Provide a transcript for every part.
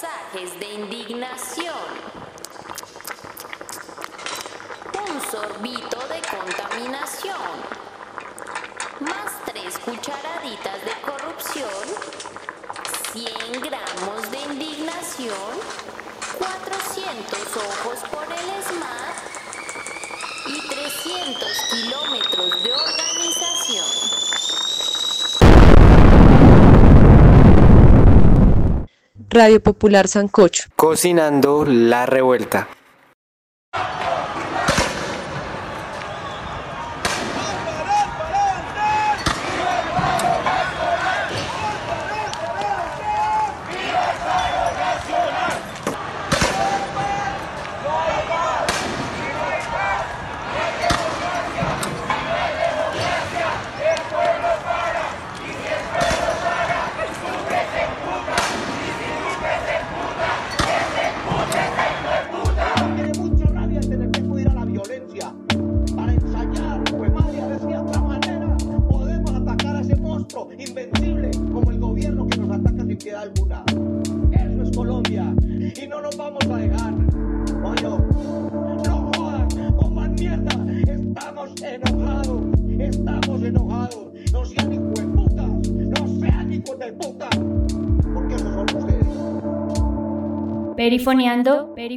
de indignación. Un sorbito de contaminación. Más tres cucharaditas de corrupción. 100 gramos de indignación. 400 ojos por el SMAT. Y 300 kilómetros de organización. Radio Popular Sancocho. Cocinando la revuelta.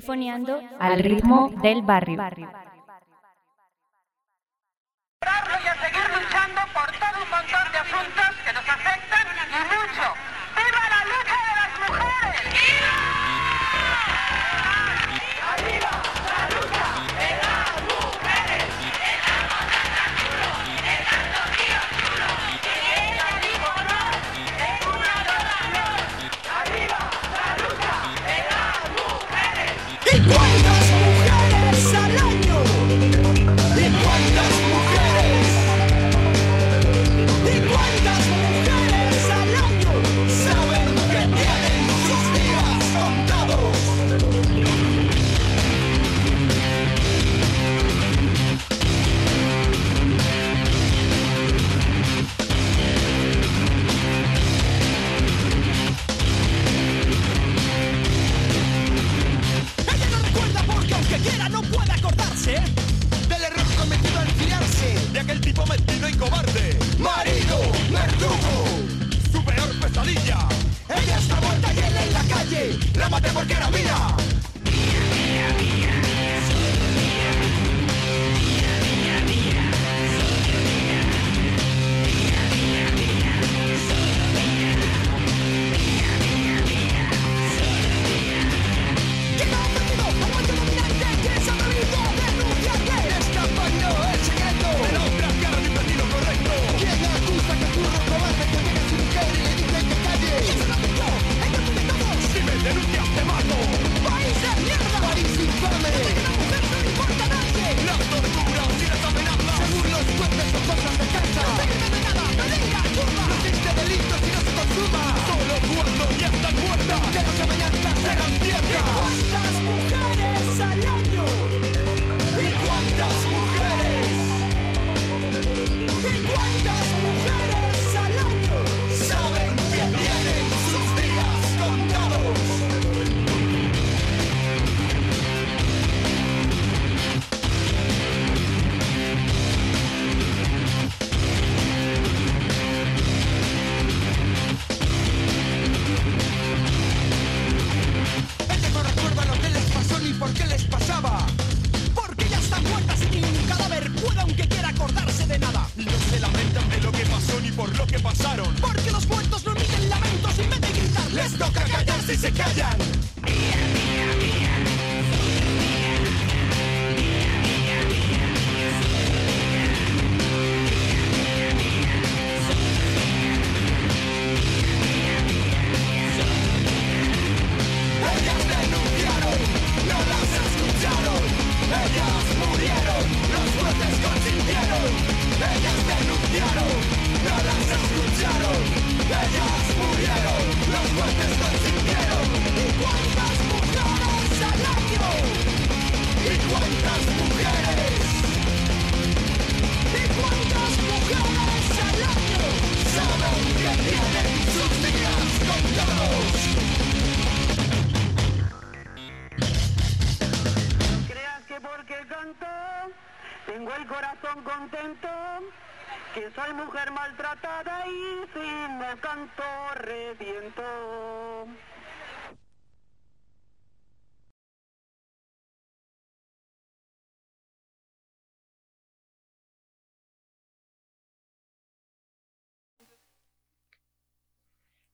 Grifoneando al ritmo del barrio.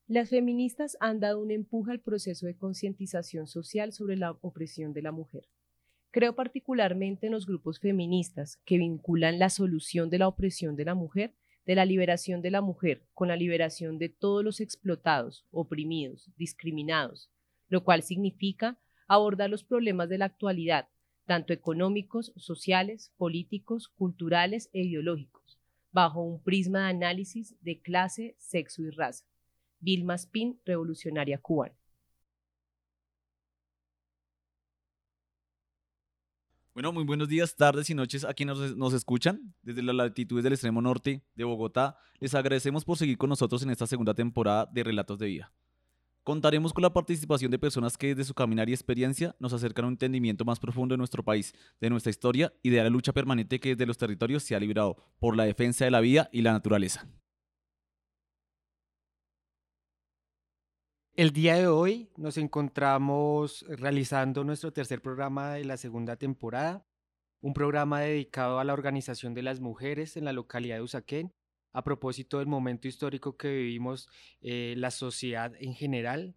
Las feministas han dado un empuje al proceso de concientización social sobre la opresión de la mujer. Creo particularmente en los grupos feministas que vinculan la solución de la opresión de la mujer, de la liberación de la mujer, con la liberación de todos los explotados, oprimidos, discriminados, lo cual significa abordar los problemas de la actualidad, tanto económicos, sociales, políticos, culturales e ideológicos, bajo un prisma de análisis de clase, sexo y raza. Vilma Spin, revolucionaria cubana. Bueno, muy buenos días, tardes y noches a quienes nos, escuchan desde las latitudes del extremo norte de Bogotá. Les agradecemos por seguir con nosotros en esta segunda temporada de Relatos de Vida. Contaremos con la participación de personas que desde su caminar y experiencia nos acercan a un entendimiento más profundo de nuestro país, de nuestra historia y de la lucha permanente que desde los territorios se ha librado por la defensa de la vida y la naturaleza. El día de hoy nos encontramos realizando nuestro tercer programa de la segunda temporada, un programa dedicado a la organización de las mujeres en la localidad de Usaquén, a propósito del momento histórico que vivimos eh, la sociedad en general,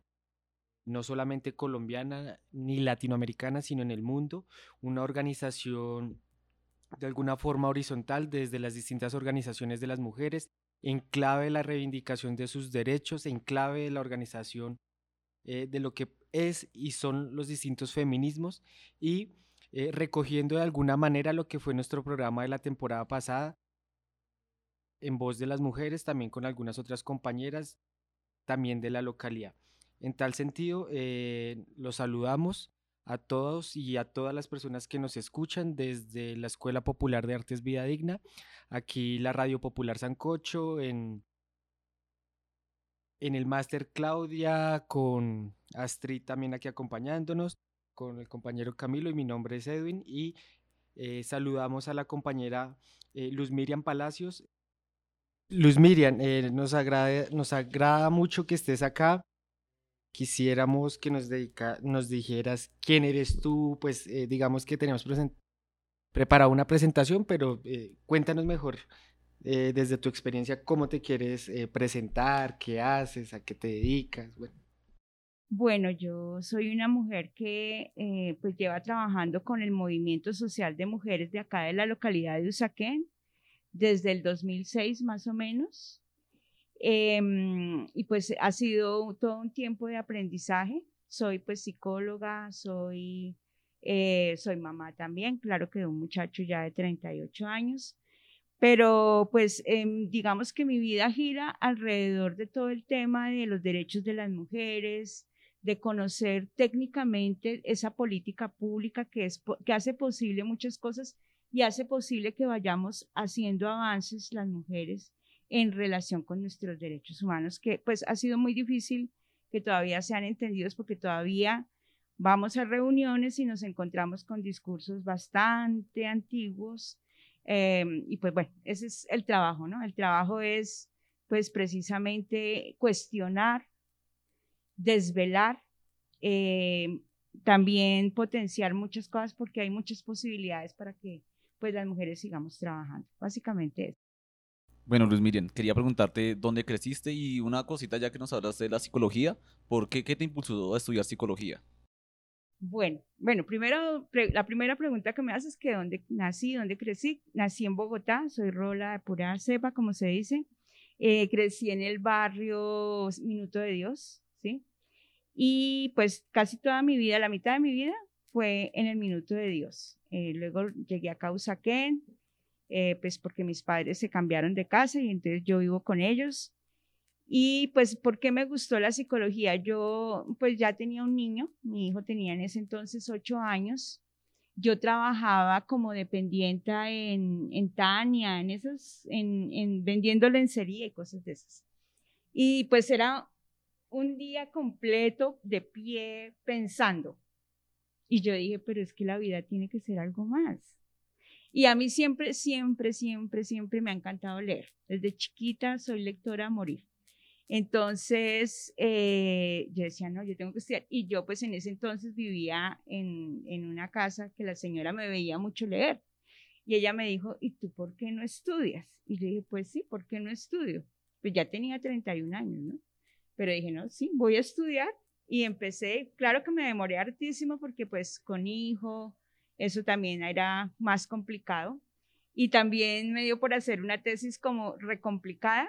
no solamente colombiana ni latinoamericana, sino en el mundo, una organización de alguna forma horizontal desde las distintas organizaciones de las mujeres en clave de la reivindicación de sus derechos, en clave de la organización eh, de lo que es y son los distintos feminismos y eh, recogiendo de alguna manera lo que fue nuestro programa de la temporada pasada, en voz de las mujeres, también con algunas otras compañeras, también de la localidad. En tal sentido, eh, los saludamos a todos y a todas las personas que nos escuchan desde la Escuela Popular de Artes Vida Digna, aquí la Radio Popular Sancocho, en, en el Máster Claudia, con Astrid también aquí acompañándonos, con el compañero Camilo y mi nombre es Edwin y eh, saludamos a la compañera eh, Luz Miriam Palacios. Luz Miriam, eh, nos, agrada, nos agrada mucho que estés acá quisiéramos que nos, dedica, nos dijeras quién eres tú, pues eh, digamos que tenemos preparado una presentación, pero eh, cuéntanos mejor eh, desde tu experiencia cómo te quieres presentar, qué haces, a qué te dedicas. Bueno. Bueno, yo soy una mujer que pues lleva trabajando con el movimiento social de mujeres de acá de la localidad de Usaquén desde el 2006 más o menos. Em, y pues ha sido todo un tiempo de aprendizaje. Soy pues psicóloga, soy, eh, soy mamá también, claro que de un muchacho ya de 38 años, pero pues em, digamos que mi vida gira alrededor de todo el tema de los derechos de las mujeres, de conocer técnicamente esa política pública que, es, que hace posible muchas cosas y hace posible que vayamos haciendo avances las mujeres en relación con nuestros derechos humanos, que pues ha sido muy difícil que todavía sean entendidos porque todavía vamos a reuniones y nos encontramos con discursos bastante antiguos. Em, y pues bueno, ese es el trabajo, ¿no? El trabajo es pues precisamente cuestionar, desvelar, em, también potenciar muchas cosas porque hay muchas posibilidades para que pues las mujeres sigamos trabajando. Básicamente eso. Bueno, Luis Miriam, quería preguntarte dónde creciste y una cosita ya que nos hablaste de la psicología, ¿por qué, qué te impulsó a estudiar psicología? Bueno, bueno, primero, la primera pregunta que me haces es que dónde nací, dónde crecí. Nací en Bogotá, soy rola de pura cepa, como se dice. Eh, crecí en el barrio Minuto de Dios, ¿sí? Y pues casi toda mi vida, la mitad de mi vida fue en el Minuto de Dios. Eh, luego llegué a Causaquén, eh, pues porque mis padres se cambiaron de casa y entonces yo vivo con ellos. Y pues, ¿por qué me gustó la psicología? Yo pues ya tenía un niño, mi hijo tenía en ese entonces ocho años. Yo trabajaba como dependiente en, en Tania, en esos, en, en vendiendo lencería y cosas de esas. Y pues era un día completo de pie pensando. Y yo dije, pero es que la vida tiene que ser algo más. Y a mí siempre, siempre, siempre, siempre me ha encantado leer. Desde chiquita soy lectora a morir. Entonces, eh, yo decía, no, yo tengo que estudiar. Y yo pues en ese entonces vivía en, en una casa que la señora me veía mucho leer. Y ella me dijo, ¿y tú por qué no estudias? Y yo dije, pues sí, ¿por qué no estudio? Pues ya tenía 31 años, ¿no? Pero dije, no, sí, voy a estudiar. Y empecé, claro que me demoré hartísimo porque pues con hijo, eso también era más complicado. Y también me dio por hacer una tesis como recomplicada,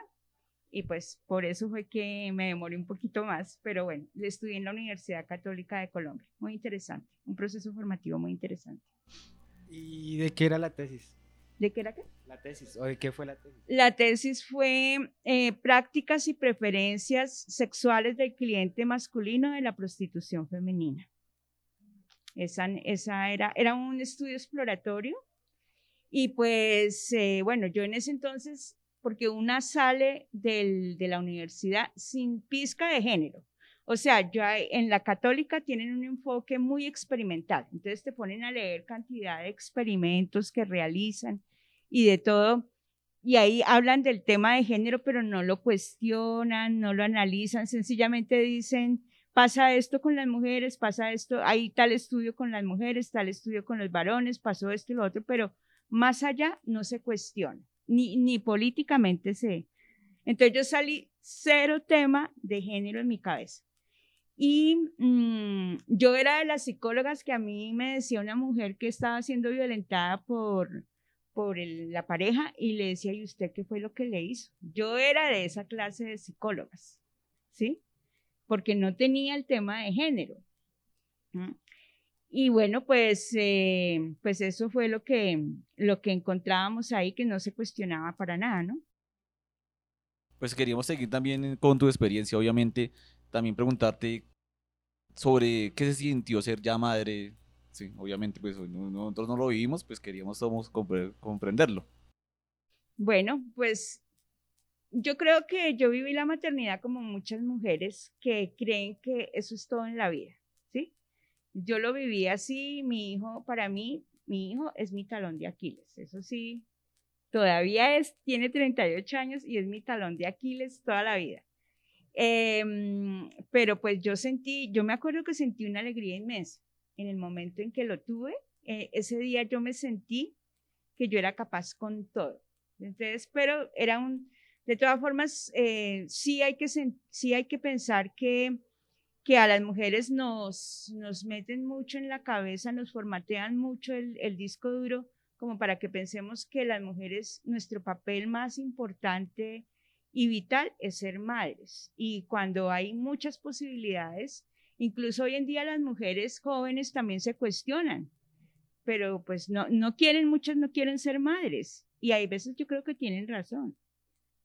y pues por eso fue que me demoré un poquito más, pero bueno, estudié en la Universidad Católica de Colombia, muy interesante, un proceso formativo muy interesante. ¿Y de qué era la tesis? ¿De qué era qué? La tesis, ¿o de qué fue la tesis? La tesis fue eh, prácticas y preferencias sexuales del cliente masculino de la prostitución femenina. Esa, esa era, era un estudio exploratorio y pues eh, bueno, yo en ese entonces porque una sale del, de la universidad sin pizca de género. O sea, ya en la católica tienen un enfoque muy experimental. Entonces te ponen a leer cantidad de experimentos que realizan y de todo. Y ahí hablan del tema de género, pero no lo cuestionan, no lo analizan, sencillamente dicen, pasa esto con las mujeres, pasa esto, hay tal estudio con las mujeres, tal estudio con los varones, pasó esto y lo otro, pero más allá no se cuestiona ni, ni políticamente sé. Entonces yo salí cero tema de género en mi cabeza. Y mm, yo era de las psicólogas que a mí me decía una mujer que estaba siendo violentada por, por la pareja y le decía, ¿y usted qué fue lo que le hizo? Yo era de esa clase de psicólogas, ¿sí? Porque no tenía el tema de género. Y bueno, pues, eh, pues eso fue lo que, lo que encontrábamos ahí, que no se cuestionaba para nada, ¿no? Pues queríamos seguir también con tu experiencia, obviamente, también preguntarte sobre qué se sintió ser ya madre. Sí, obviamente, pues nosotros no lo vivimos, pues queríamos somos comprenderlo. Bueno, pues yo creo que yo viví la maternidad como muchas mujeres que creen que eso es todo en la vida. Yo lo viví así, mi hijo, para mí, mi hijo es mi talón de Aquiles, eso sí, todavía es, tiene 38 años y es mi talón de Aquiles toda la vida. Em, pero pues yo sentí, yo me acuerdo que sentí una alegría inmensa en el momento en que lo tuve. Eh, ese día yo me sentí que yo era capaz con todo. Entonces, pero era un, de todas formas, eh, sí, hay que, pensar que a las mujeres nos, meten mucho en la cabeza, nos formatean mucho el, el disco duro, como para que pensemos que las mujeres, nuestro papel más importante y vital es ser madres. Y cuando hay muchas posibilidades, incluso hoy en día las mujeres jóvenes también se cuestionan, pero pues no, no quieren, muchas no quieren ser madres. Y hay veces yo creo que tienen razón,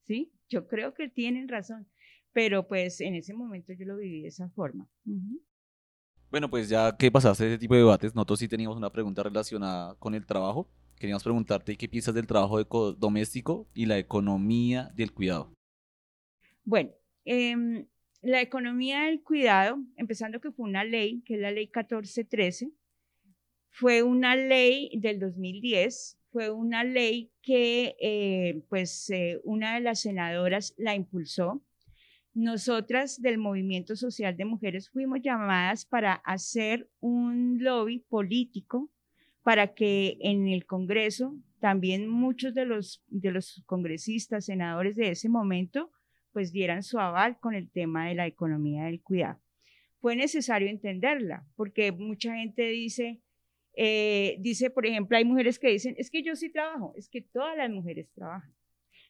¿sí? Yo creo que tienen razón pero pues en ese momento yo lo viví de esa forma. Bueno, pues ya que pasaste ese tipo de debates, nosotros sí teníamos una pregunta relacionada con el trabajo. Queríamos preguntarte qué piensas del trabajo doméstico y la economía del cuidado. Bueno, em, la economía del cuidado, empezando que fue una ley, que es la ley 1413, fue una ley del 2010, fue una ley que eh, pues eh, una de las senadoras la impulsó nosotras del Movimiento Social de Mujeres fuimos llamadas para hacer un lobby político para que en el Congreso también muchos de los, de los congresistas, senadores de ese momento, pues dieran su aval con el tema de la economía del cuidado. Fue necesario entenderla, porque mucha gente dice, eh, dice, por ejemplo, hay mujeres que dicen, es que yo sí trabajo, es que todas las mujeres trabajan.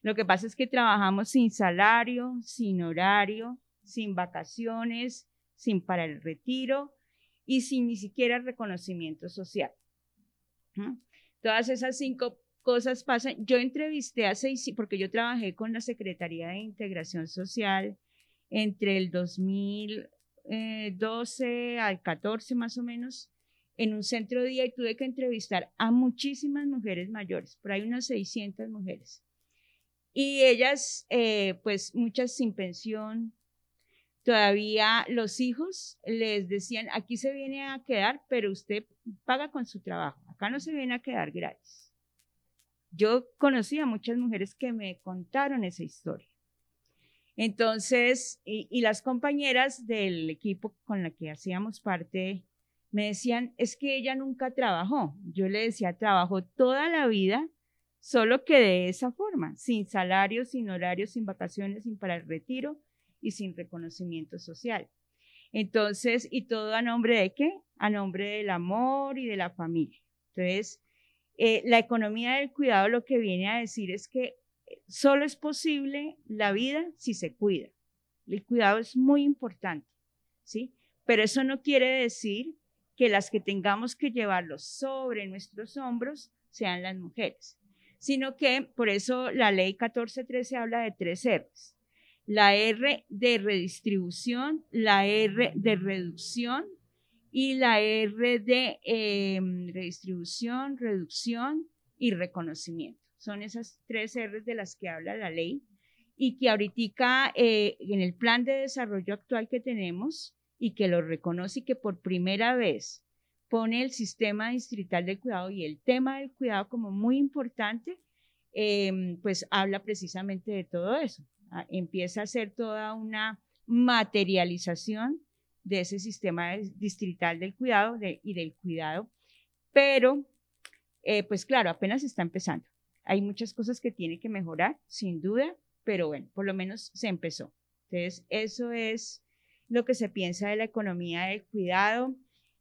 Lo que pasa es que trabajamos sin salario, sin horario, sin vacaciones, sin para el retiro y sin ni siquiera reconocimiento social. Todas esas cinco cosas pasan. Yo entrevisté a seis, porque yo trabajé con la Secretaría de Integración Social entre el 2012 al 14 más o menos en un centro de día y tuve que entrevistar a muchísimas mujeres mayores, por ahí unas 600 mujeres. Y ellas, eh, pues muchas sin pensión, todavía los hijos les decían, aquí se viene a quedar, pero usted paga con su trabajo, acá no se viene a quedar gratis. Yo conocí a muchas mujeres que me contaron esa historia. Entonces, y, y las compañeras del equipo con la que hacíamos parte me decían, es que ella nunca trabajó. Yo le decía, trabajó toda la vida, solo que de esa forma, sin salario, sin horario, sin vacaciones, sin para el retiro y sin reconocimiento social. Entonces, ¿y todo a nombre de qué? A nombre del amor y de la familia. Entonces, eh, la economía del cuidado lo que viene a decir es que eh, solo es posible la vida si se cuida. El cuidado es muy importante, ¿sí? Pero eso no quiere decir que las que tengamos que llevarlo sobre nuestros hombros sean las mujeres, sino que por eso la ley 1413 habla de tres R's. La R de redistribución, la R de reducción y la R de em, redistribución, reducción y reconocimiento. Son esas tres R's de las que habla la ley y que ahorita eh, en el plan de desarrollo actual que tenemos y que lo reconoce y que por primera vez pone el sistema distrital del cuidado y el tema del cuidado como muy importante, em, pues habla precisamente de todo eso. Ah, empieza a ser toda una materialización de ese sistema distrital del cuidado y del cuidado, pero eh, pues claro, apenas está empezando. Hay muchas cosas que tiene que mejorar, sin duda, pero bueno, por lo menos se empezó. Entonces, eso es lo que se piensa de la economía del cuidado.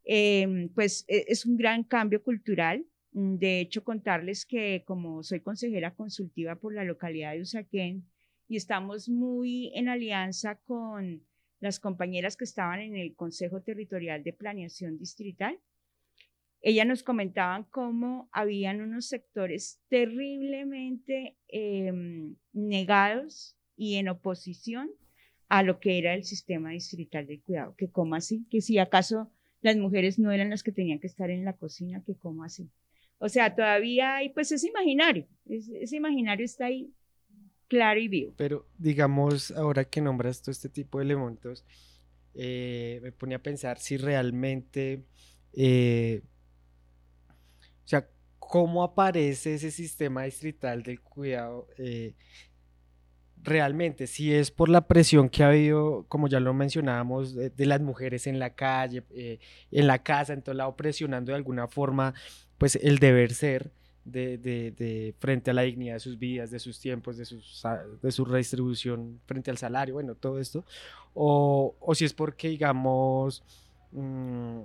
Em, pues e, es un gran cambio cultural. Mm, de hecho, contarles que como soy consejera consultiva por la localidad de Usaquén y estamos muy en alianza con las compañeras que estaban en el Consejo Territorial de Planeación Distrital, ellas nos comentaban cómo habían unos sectores terriblemente em, negados y en oposición a lo que era el sistema distrital de cuidado. Que cómo así, que si acaso las mujeres no eran las que tenían que estar en la cocina, que cómo así. O sea, todavía hay, pues ese imaginario, ese imaginario está ahí claro y vivo. Pero digamos, ahora que nombras todo este tipo de elementos, eh, me pone a pensar si realmente, eh, o sea, cómo aparece ese sistema distrital del cuidado eh, realmente, si es por la presión que ha habido, como ya lo mencionábamos, de, las mujeres en la calle, en la casa, en todo lado, presionando de alguna forma, pues el deber ser de, frente a la dignidad de sus vidas, de sus tiempos, de, sus, su redistribución frente al salario, bueno, todo esto, o, o si es porque, digamos, mmm,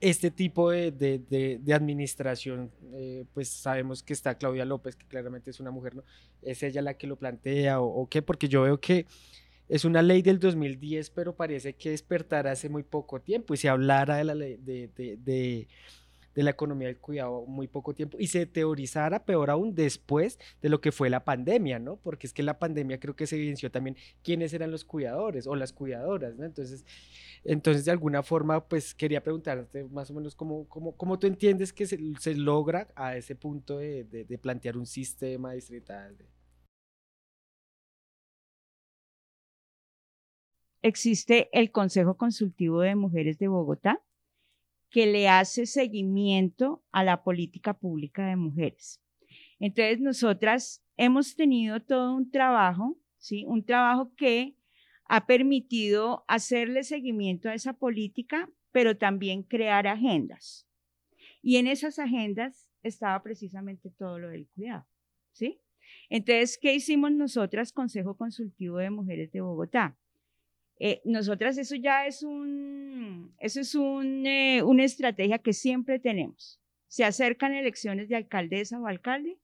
este tipo de, de administración, eh, pues sabemos que está Claudia López, que claramente es una mujer, ¿no? ¿Es ella la que lo plantea o, qué? Porque yo veo que es una ley del 2010, pero parece que despertará hace muy poco tiempo y se hablara de la ley de, de, de, de la economía del cuidado muy poco tiempo y se teorizara peor aún después de lo que fue la pandemia, ¿no? Porque es que la pandemia creo que se evidenció también quiénes eran los cuidadores o las cuidadoras, ¿no? Entonces, entonces de alguna forma, pues quería preguntarte más o menos cómo, cómo, cómo tú entiendes que se, logra a ese punto de, de, de plantear un sistema distrital. Existe el Consejo Consultivo de Mujeres de Bogotá, que le hace seguimiento a la política pública de mujeres. Entonces, nosotras hemos tenido todo un trabajo, ¿sí? Un trabajo que ha permitido hacerle seguimiento a esa política, pero también crear agendas. Y en esas agendas estaba precisamente todo lo del cuidado, ¿sí? Entonces, ¿qué hicimos nosotras, Consejo Consultivo de Mujeres de Bogotá? Eh, nosotras eso ya es un, eso es eh, una estrategia que siempre tenemos. Se acercan elecciones de alcaldesa o alcalde,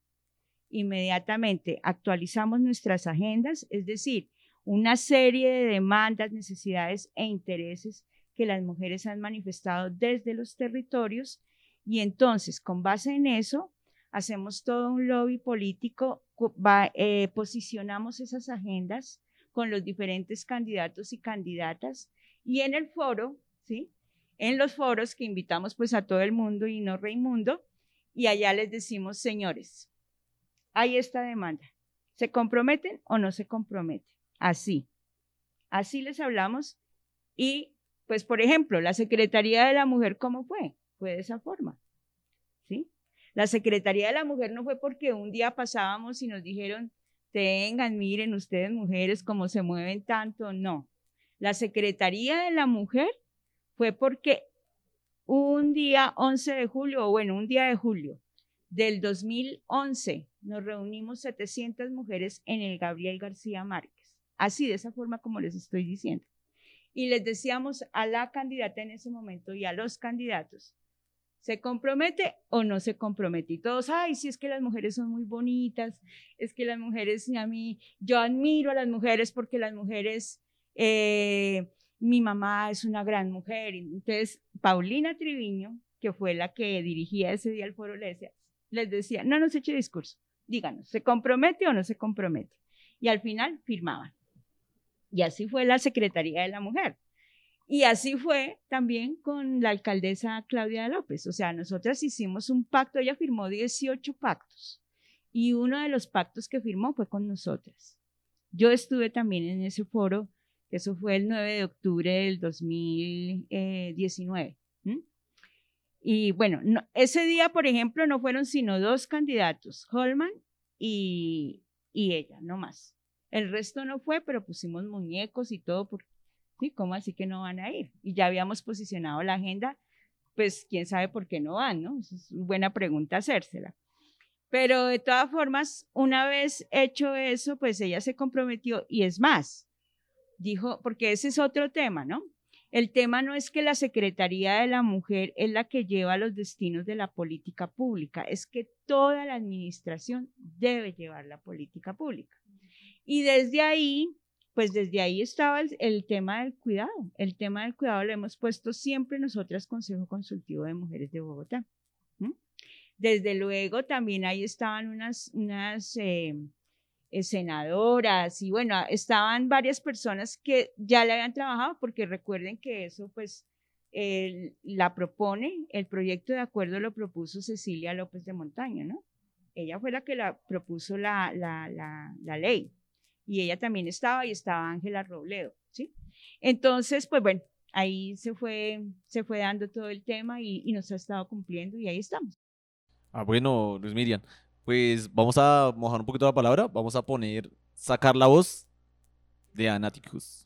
inmediatamente actualizamos nuestras agendas, es decir, una serie de demandas, necesidades e intereses que las mujeres han manifestado desde los territorios y entonces con base en eso hacemos todo un lobby político, va, eh, posicionamos esas agendas con los diferentes candidatos y candidatas y en el foro, ¿sí? En los foros que invitamos pues a todo el mundo y no Reimundo y allá les decimos, señores, hay esta demanda. ¿Se comprometen o no se comprometen? Así. Así les hablamos y pues por ejemplo, la Secretaría de la Mujer, ¿cómo fue? Fue de esa forma. ¿Sí? La Secretaría de la Mujer no fue porque un día pasábamos y nos dijeron, tengan, miren ustedes mujeres cómo se mueven tanto, no. La Secretaría de la Mujer fue porque un día 11 de julio, o bueno, un día de julio del 2011, nos reunimos 700 mujeres en el Gabriel García Márquez. Así, de esa forma como les estoy diciendo. Y les decíamos a la candidata en ese momento y a los candidatos, ¿se compromete o no se compromete? Y todos, ay, sí, es que las mujeres son muy bonitas, es que las mujeres, a mí, yo admiro a las mujeres porque las mujeres eh, mi mamá es una gran mujer. Entonces, Paulina Triviño, que fue la que dirigía ese día el foro, les decía, les decía, no nos eche discurso, díganos, ¿se compromete o no se compromete? Y al final firmaban. Y así fue la Secretaría de la Mujer. Y así fue también con la alcaldesa Claudia López. O sea, nosotras hicimos un pacto, ella firmó 18 pactos y uno de los pactos que firmó fue con nosotras. Yo estuve también en ese foro eso fue el 9 de octubre del 2019. Y bueno, ese día, por ejemplo, no fueron sino dos candidatos, Holman y, y ella, no más. El resto no fue, pero pusimos muñecos y todo, ¿sí? ¿Cómo así que no van a ir? Y ya habíamos posicionado la agenda, pues quién sabe por qué no van, ¿no? es una buena pregunta hacérsela. Pero de todas formas, una vez hecho eso, pues ella se comprometió y es más, dijo, porque ese es otro tema, ¿no? El tema no es que la Secretaría de la Mujer es la que lleva los destinos de la política pública, es que toda la administración debe llevar la política pública. Y desde ahí, pues desde ahí estaba el, tema del cuidado. El tema del cuidado lo hemos puesto siempre nosotras, Consejo Consultivo de Mujeres de Bogotá. Desde luego, también ahí estaban unas, eh, eh, senadoras y bueno, estaban varias personas que ya le habían trabajado porque recuerden que eso pues la propone, el proyecto de acuerdo lo propuso Cecilia López de Montaña, ¿no? Ella fue la que la propuso la, ley y ella también estaba y estaba Ángela Robledo, ¿sí? Entonces, pues bueno, ahí se fue, se fue dando todo el tema y, nos ha estado cumpliendo y ahí estamos. Ah, bueno, Luis Miriam, pues vamos a mojar un poquito la palabra. Vamos a poner sacar la voz de Anaticus.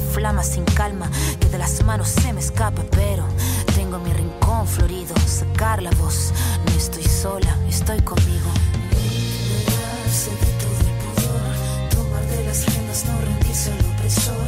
flama sin calma, que de las manos se me escapa, pero tengo mi rincón florido, sacar la voz, no estoy sola, estoy conmigo. Liberarse de todo el pudor, tomar de las riendas, no rendirse al opresor,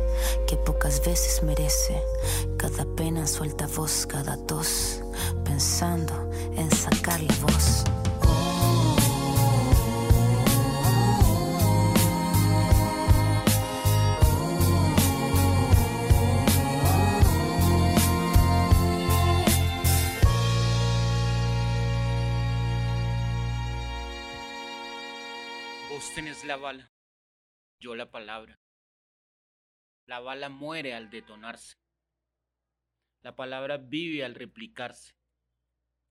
que pocas veces merece. Cada pena suelta voz, cada tos, pensando en sacar la voz. Vos tenés la bala, yo la palabra. La bala muere al detonarse. La palabra vive al replicarse.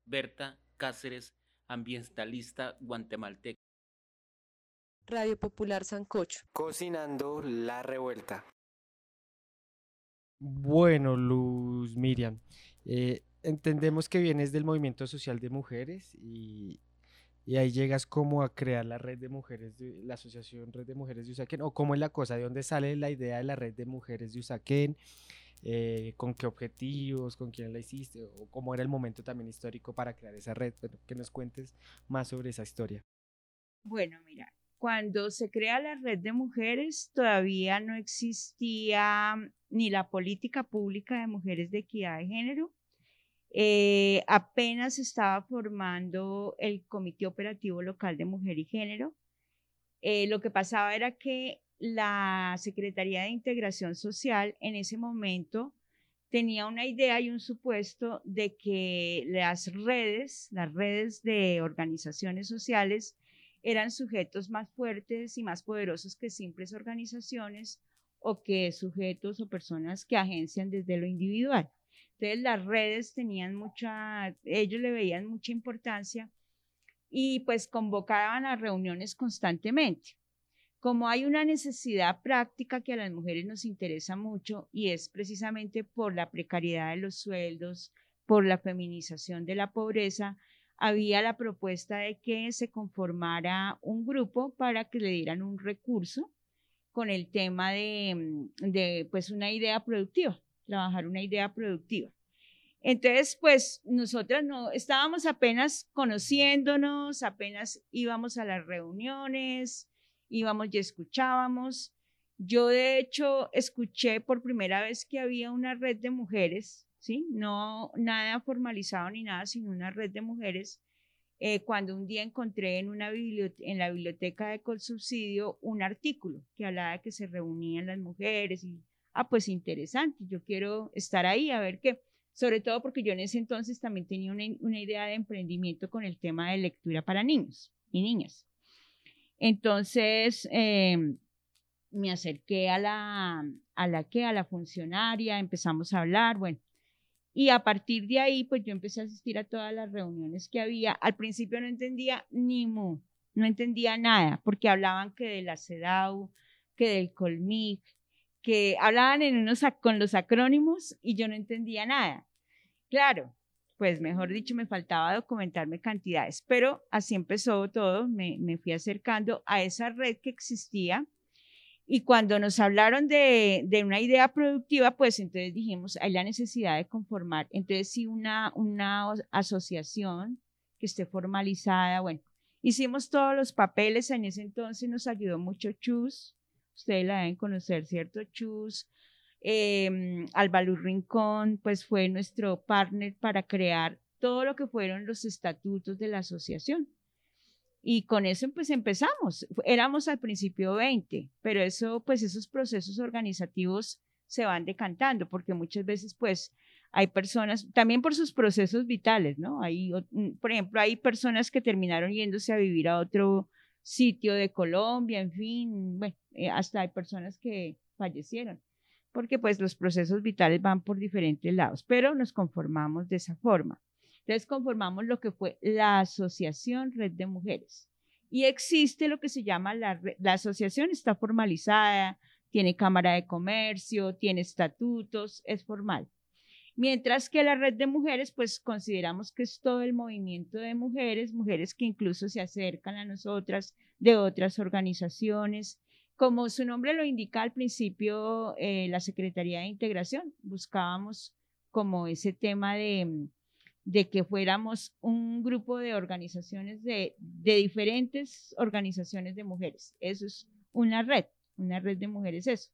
Berta Cáceres, ambientalista guatemalteca. Radio Popular Sancocho. Cocinando la revuelta. Bueno, Luz Miriam, eh, entendemos que vienes del movimiento social de mujeres y, y ahí llegas como a crear la red de mujeres, de, la asociación Red de Mujeres de Usaquén, o cómo es la cosa, de dónde sale la idea de la red de mujeres de Usaquén, eh, con qué objetivos, con quién la hiciste, o cómo era el momento también histórico para crear esa red, Bueno, que nos cuentes más sobre esa historia. Bueno, mira, cuando se crea la red de mujeres todavía no existía ni la política pública de mujeres de equidad de género. Eh, apenas estaba formando el Comité Operativo Local de Mujer y Género. Eh, lo que pasaba era que la Secretaría de Integración Social en ese momento tenía una idea y un supuesto de que las redes, las redes de organizaciones sociales, eran sujetos más fuertes y más poderosos que simples organizaciones o que sujetos o personas que agencian desde lo individual. Entonces las redes tenían mucha, ellos le veían mucha importancia y pues convocaban a reuniones constantemente. Como hay una necesidad práctica que a las mujeres nos interesa mucho y es precisamente por la precariedad de los sueldos, por la feminización de la pobreza, había la propuesta de que se conformara un grupo para que le dieran un recurso con el tema de, de pues una idea productiva, trabajar una idea productiva. Entonces, pues nosotras no estábamos apenas conociéndonos, apenas íbamos a las reuniones, íbamos y escuchábamos. Yo de hecho escuché por primera vez que había una red de mujeres, ¿sí? No nada formalizado ni nada, sino una red de mujeres. eh, cuando un día encontré en, una en la biblioteca de Colsubsidio un artículo que hablaba de que se reunían las mujeres y, ah, pues interesante, yo quiero estar ahí a ver qué sobre todo porque yo en ese entonces también tenía una, idea de emprendimiento con el tema de lectura para niños y niñas. Entonces, eh, me acerqué a la, a la que, a la funcionaria, empezamos a hablar, bueno, y a partir de ahí, pues yo empecé a asistir a todas las reuniones que había. Al principio no entendía ni mu, no entendía nada, porque hablaban que de la CEDAW, que del COLMIC, que hablaban en unos, con los acrónimos y yo no entendía nada. Claro, pues mejor dicho, me faltaba documentarme cantidades, pero así empezó todo, me, me fui acercando a esa red que existía y cuando nos hablaron de, de, una idea productiva, pues entonces dijimos, hay la necesidad de conformar, entonces sí, una, una asociación que esté formalizada, bueno, hicimos todos los papeles, en ese entonces nos ayudó mucho Chus, ustedes la deben conocer, ¿cierto? Chus, eh, Albaluz Rincón, pues fue nuestro partner para crear todo lo que fueron los estatutos de la asociación. Y con eso pues empezamos. Éramos al principio 20, pero eso pues esos procesos organizativos se van decantando porque muchas veces pues hay personas, también por sus procesos vitales, ¿no? Hay, mm, por ejemplo, hay personas que terminaron yéndose a vivir a otro sitio de Colombia, en fin, bueno, eh, hasta hay personas que fallecieron, porque pues los procesos vitales van por diferentes lados, pero nos conformamos de esa forma. Entonces conformamos lo que fue la Asociación Red de Mujeres. Y existe lo que se llama la, la asociación, está formalizada, tiene Cámara de Comercio, tiene estatutos, es formal. Mientras que la red de mujeres, pues consideramos que es todo el movimiento de mujeres, mujeres que incluso se acercan a nosotras de otras organizaciones. Como su nombre lo indica al principio, eh, la Secretaría de Integración, buscábamos como ese tema de, de que fuéramos un grupo de organizaciones de, de diferentes organizaciones de mujeres. Eso es una red, una red de mujeres, eso.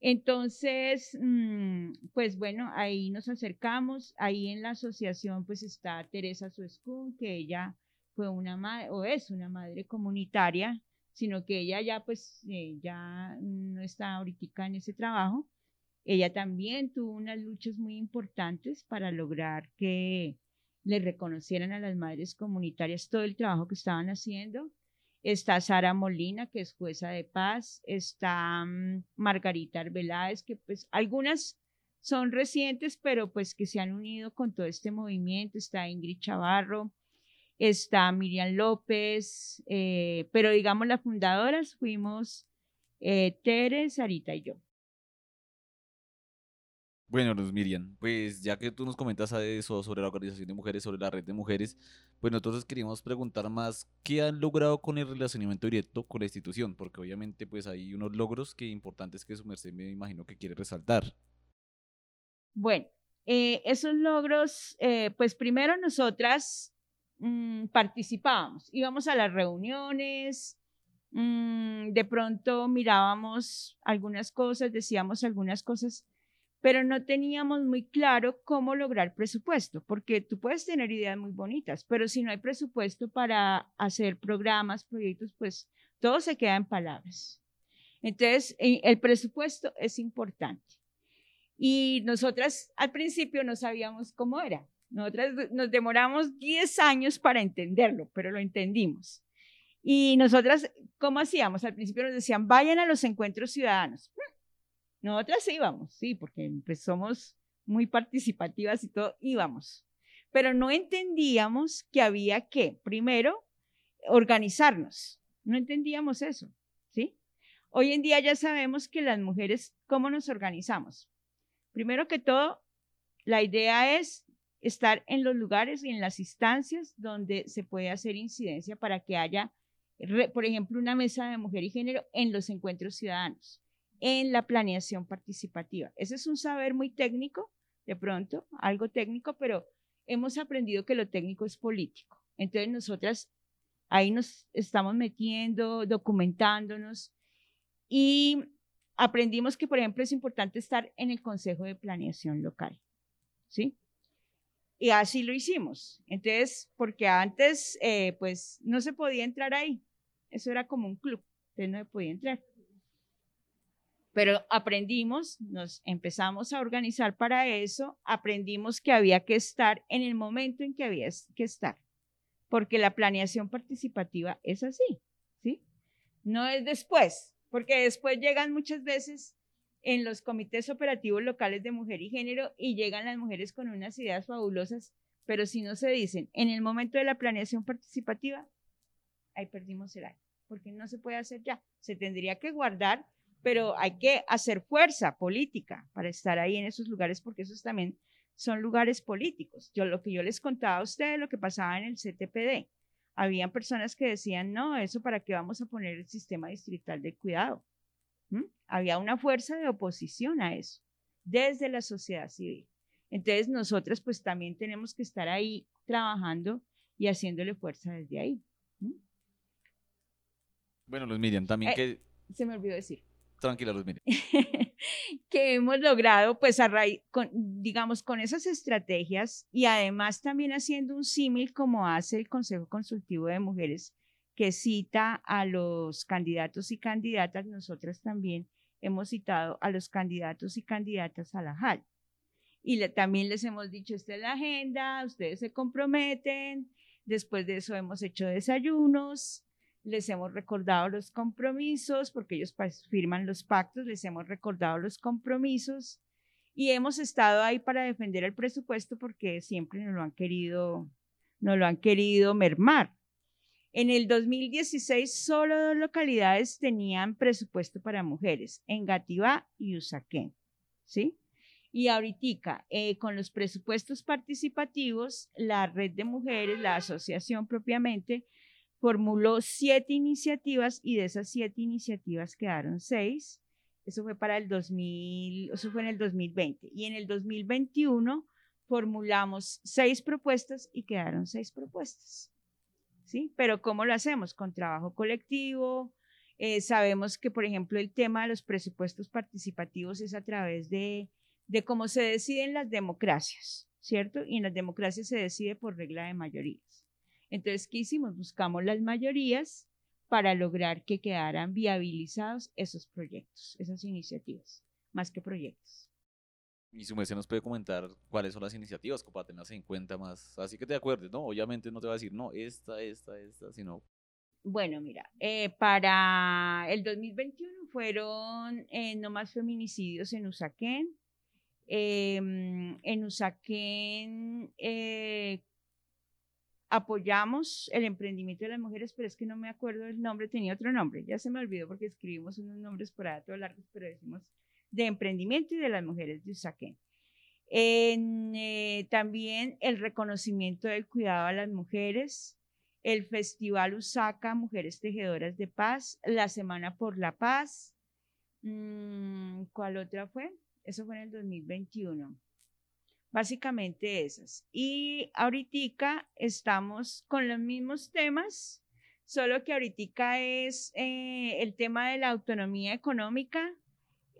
Entonces, mm, pues bueno, ahí nos acercamos, ahí en la asociación pues está Teresa Suescun, que ella fue una madre, o es una madre comunitaria, sino que ella ya pues eh, ya no está ahorita en ese trabajo. Ella también tuvo unas luchas muy importantes para lograr que le reconocieran a las madres comunitarias todo el trabajo que estaban haciendo está Sara Molina, que es jueza de paz, está mm, Margarita Arbeláez, que pues algunas son recientes, pero pues que se han unido con todo este movimiento, está Ingrid Chavarro, está Miriam López, eh, pero digamos las fundadoras fuimos eh, Tere, Sarita y yo. Bueno, Luz Miriam, pues ya que tú nos comentas eso sobre la organización de mujeres, sobre la red de mujeres, pues nosotros queríamos preguntar más qué han logrado con el relacionamiento directo con la institución, porque obviamente pues hay unos logros que importantes que su merced me imagino que quiere resaltar. Bueno, eh, esos logros, eh, pues primero nosotras mmm, participábamos, íbamos a las reuniones, mmm, de pronto mirábamos algunas cosas, decíamos algunas cosas pero no teníamos muy claro cómo lograr presupuesto, porque tú puedes tener ideas muy bonitas, pero si no hay presupuesto para hacer programas, proyectos, pues todo se queda en palabras. Entonces, eh, el presupuesto es importante. Y nosotras al principio no sabíamos cómo era. Nosotras nos demoramos 10 años para entenderlo, pero lo entendimos. Y nosotras, ¿cómo hacíamos? Al principio nos decían, vayan a los encuentros ciudadanos. Nosotras íbamos, sí, porque pues somos muy participativas y todo, íbamos. Pero no entendíamos que había que, primero, organizarnos. No entendíamos eso, ¿sí? Hoy en día ya sabemos que las mujeres, ¿cómo nos organizamos? Primero que todo, la idea es estar en los lugares y en las instancias donde se puede hacer incidencia para que haya, por ejemplo, una mesa de mujer y género en los encuentros ciudadanos en la planeación participativa. Ese es un saber muy técnico, de pronto, algo técnico, pero hemos aprendido que lo técnico es político. Entonces nosotras ahí nos estamos metiendo, documentándonos y aprendimos que, por ejemplo, es importante estar en el Consejo de Planeación Local, ¿sí? Y así lo hicimos. Entonces, porque antes, eh, pues, no se podía entrar ahí. Eso era como un club, entonces no se podía entrar. Pero aprendimos, nos empezamos a organizar para eso, aprendimos que había que estar en el momento en que había que estar, porque la planeación participativa es así, ¿sí? No es después, porque después llegan muchas veces en los comités operativos locales de mujer y género y llegan las mujeres con unas ideas fabulosas, pero si no se dicen en el momento de la planeación participativa, ahí perdimos el año, porque no se puede hacer ya, se tendría que guardar pero hay que hacer fuerza política para estar ahí en esos lugares porque esos también son lugares políticos. Yo lo que yo les contaba a ustedes, lo que pasaba en el CTPD. Habían personas que decían, no, eso para qué vamos a poner el sistema distrital de cuidado. ¿Mm? Había una fuerza de oposición a eso, desde la sociedad civil. Entonces, nosotras pues también tenemos que estar ahí trabajando y haciéndole fuerza desde ahí. ¿Mm? Bueno, Luz Miriam, también Eh, que... Se me olvidó decir. Tranquila, Luz Miriam. que hemos logrado, pues a raíz, digamos, con esas estrategias y además también haciendo un símil como hace el Consejo Consultivo de Mujeres, que cita a los candidatos y candidatas, nosotras también hemos citado a los candidatos y candidatas a la JAL. Y le- también les hemos dicho, esta es la agenda, ustedes se comprometen, después de eso hemos hecho desayunos, les hemos recordado los compromisos, porque ellos pues, firman los pactos, les hemos recordado los compromisos y hemos estado ahí para defender el presupuesto porque siempre nos lo han querido, nos lo han querido mermar. En el 2016 solo dos localidades tenían presupuesto para mujeres, Engativá y Usaquén, ¿sí? Y ahorita, eh, con los presupuestos participativos, la red de mujeres, la asociación propiamente, formuló siete iniciativas y de esas siete iniciativas quedaron seis. Eso fue para el 2000, eso fue en el 2020. Y en el 2021 formulamos seis propuestas y quedaron seis propuestas. ¿Sí? Pero ¿cómo lo hacemos? Con trabajo colectivo. Eh, sabemos que, por ejemplo, el tema de los presupuestos participativos es a través de, de cómo se deciden las democracias, ¿cierto? Y en las democracias se decide por regla de mayorías. Entonces, ¿qué hicimos? Buscamos las mayorías para lograr que quedaran viabilizados esos proyectos, esas iniciativas, más que proyectos. Y su merced nos puede comentar cuáles son las iniciativas para tenerlas en cuenta más. Así que te acuerdes, ¿no? Obviamente no te va a decir, no, esta, esta, esta, sino Bueno, mira, eh, para el 2021 fueron eh, no más feminicidios en Usaquén. Em, en Usaquén eh, apoyamos el emprendimiento de las mujeres, pero es que no me acuerdo del nombre, tenía otro nombre, ya se me olvidó porque escribimos unos nombres por ahí todos largos, pero decimos de emprendimiento y de las mujeres de Usaquén. Eh, también el reconocimiento del cuidado a las mujeres, el Festival Usaca Mujeres Tejedoras de Paz, la Semana por la Paz. Mm, ¿Cuál otra fue? Eso fue en el 2021. Básicamente esas. Y ahorita estamos con los mismos temas, solo que ahorita es eh, el tema de la autonomía económica.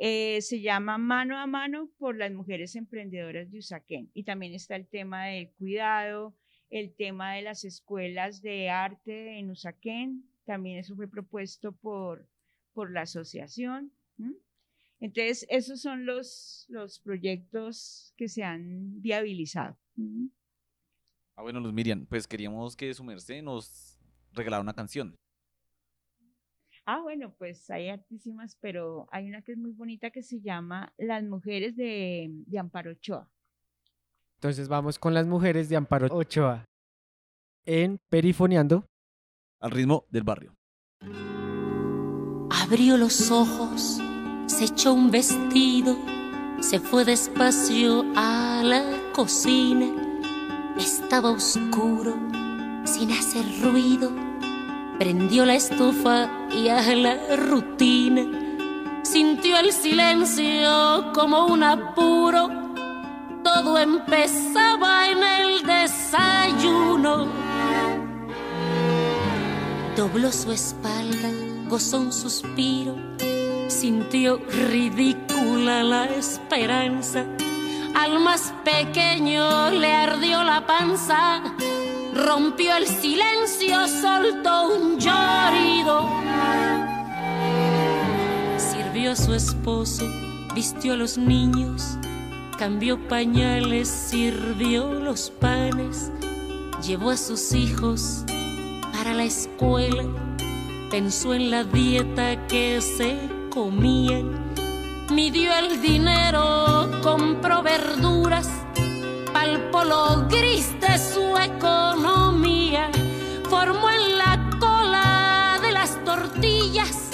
eh, se llama Mano a Mano por las Mujeres Emprendedoras de Usaquén. Y también está el tema del cuidado, el tema de las escuelas de arte en Usaquén, también eso fue propuesto por, por la asociación. ¿m? Entonces, esos son los, los proyectos que se han viabilizado. Ah, bueno, Luz Miriam, pues queríamos que su merced nos regalara una canción. Ah, bueno, pues hay artísimas, pero hay una que es muy bonita que se llama Las Mujeres de, de Amparo Ochoa. Entonces vamos con las mujeres de Amparo Ochoa en Perifoneando. Al ritmo del barrio. Abrió los ojos, se echó un vestido, se fue despacio a la cocina. Estaba oscuro, sin hacer ruido. Prendió la estufa y a la rutina. Sintió el silencio como un apuro. Todo empezaba en el desayuno. Dobló su espalda, gozó un suspiro, sintió ridícula la esperanza. Al más pequeño le ardió la panza, rompió el silencio, soltó un llorido. Sirvió a su esposo, vistió a los niños, cambió pañales, sirvió los panes, llevó a sus hijos para la escuela, pensó en la dieta que se comían, midió el dinero, compró verduras, palpó lo gris de su economía, formó en la cola de las tortillas,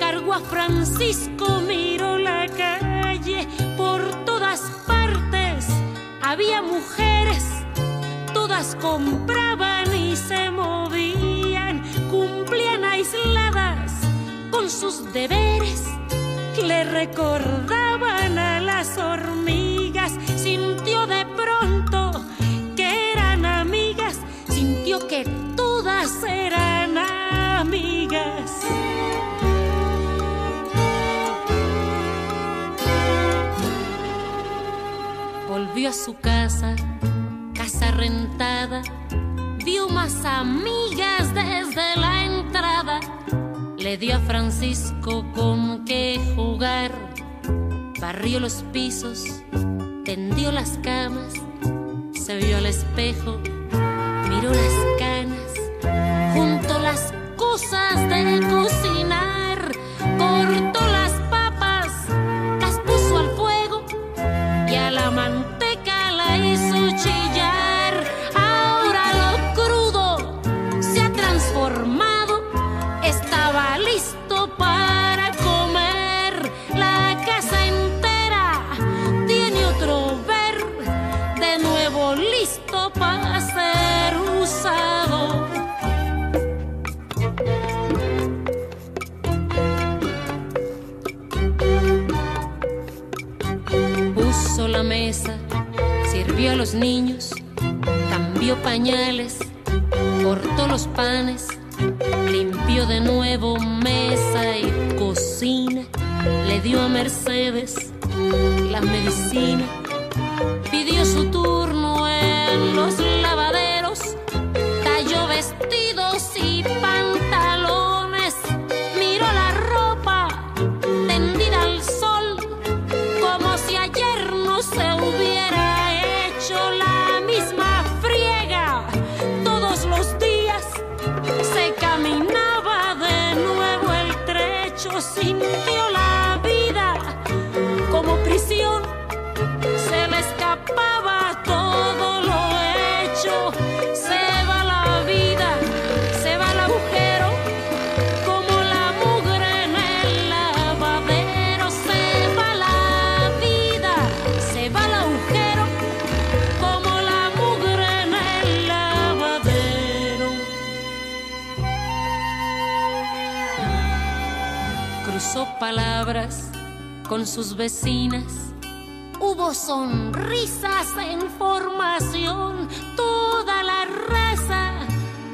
cargó a Francisco, miró la calle. Por todas partes. Había mujeres, todas compraban y se movían, cumplían aisladas sus deberes, le recordaban a las hormigas, sintió de pronto que eran amigas, sintió que todas eran amigas. Volvió a su casa, casa rentada, vio más amigas desde la le dio a Francisco con qué jugar, barrió los pisos, tendió las camas, se vio al espejo, miró las canas, juntó las cosas de cocinar, los niños, cambió pañales, cortó los panes, limpió de nuevo mesa y cocina, le dio a Mercedes la medicina, pidió su turno en los patrocinio. Palabras con sus vecinas. Hubo sonrisas en formación, toda la raza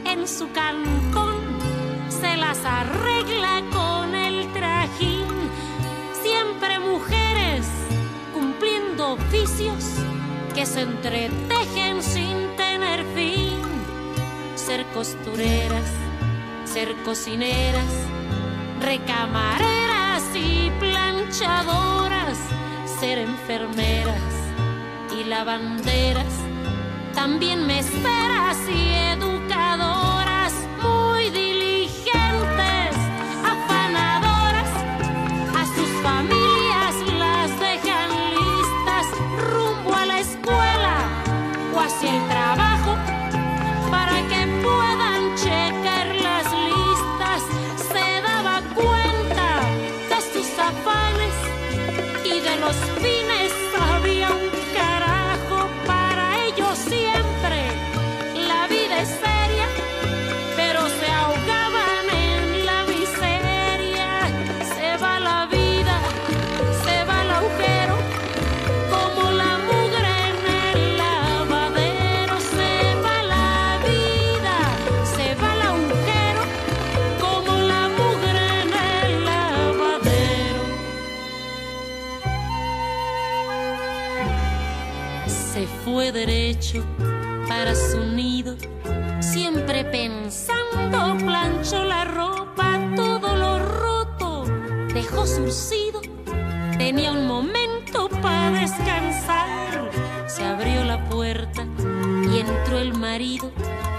en su cantón se las arregla con el trajín. Siempre mujeres cumpliendo oficios que se entretejen sin tener fin. Ser costureras, ser cocineras, recamareras y planchadoras, ser enfermeras y lavanderas, también meseras y educadoras, descansar, se abrió la puerta y entró el marido,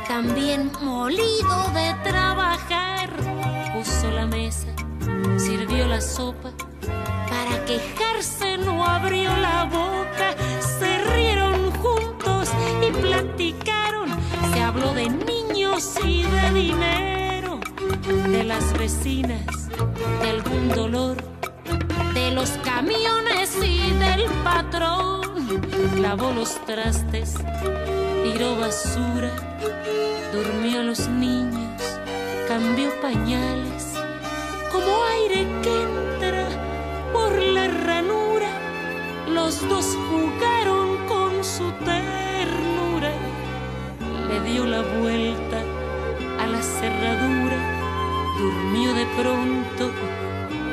también molido de trabajar, puso la mesa, sirvió la sopa, para quejarse no abrió la boca, se rieron juntos y platicaron, se habló de niños y de dinero, de las vecinas, de algún dolor, de los camiones y del patrón, lavó los trastes, tiró basura, durmió a los niños, cambió pañales, como aire que entra por la ranura. Los dos jugaron con su ternura, le dio la vuelta a la cerradura, durmió de pronto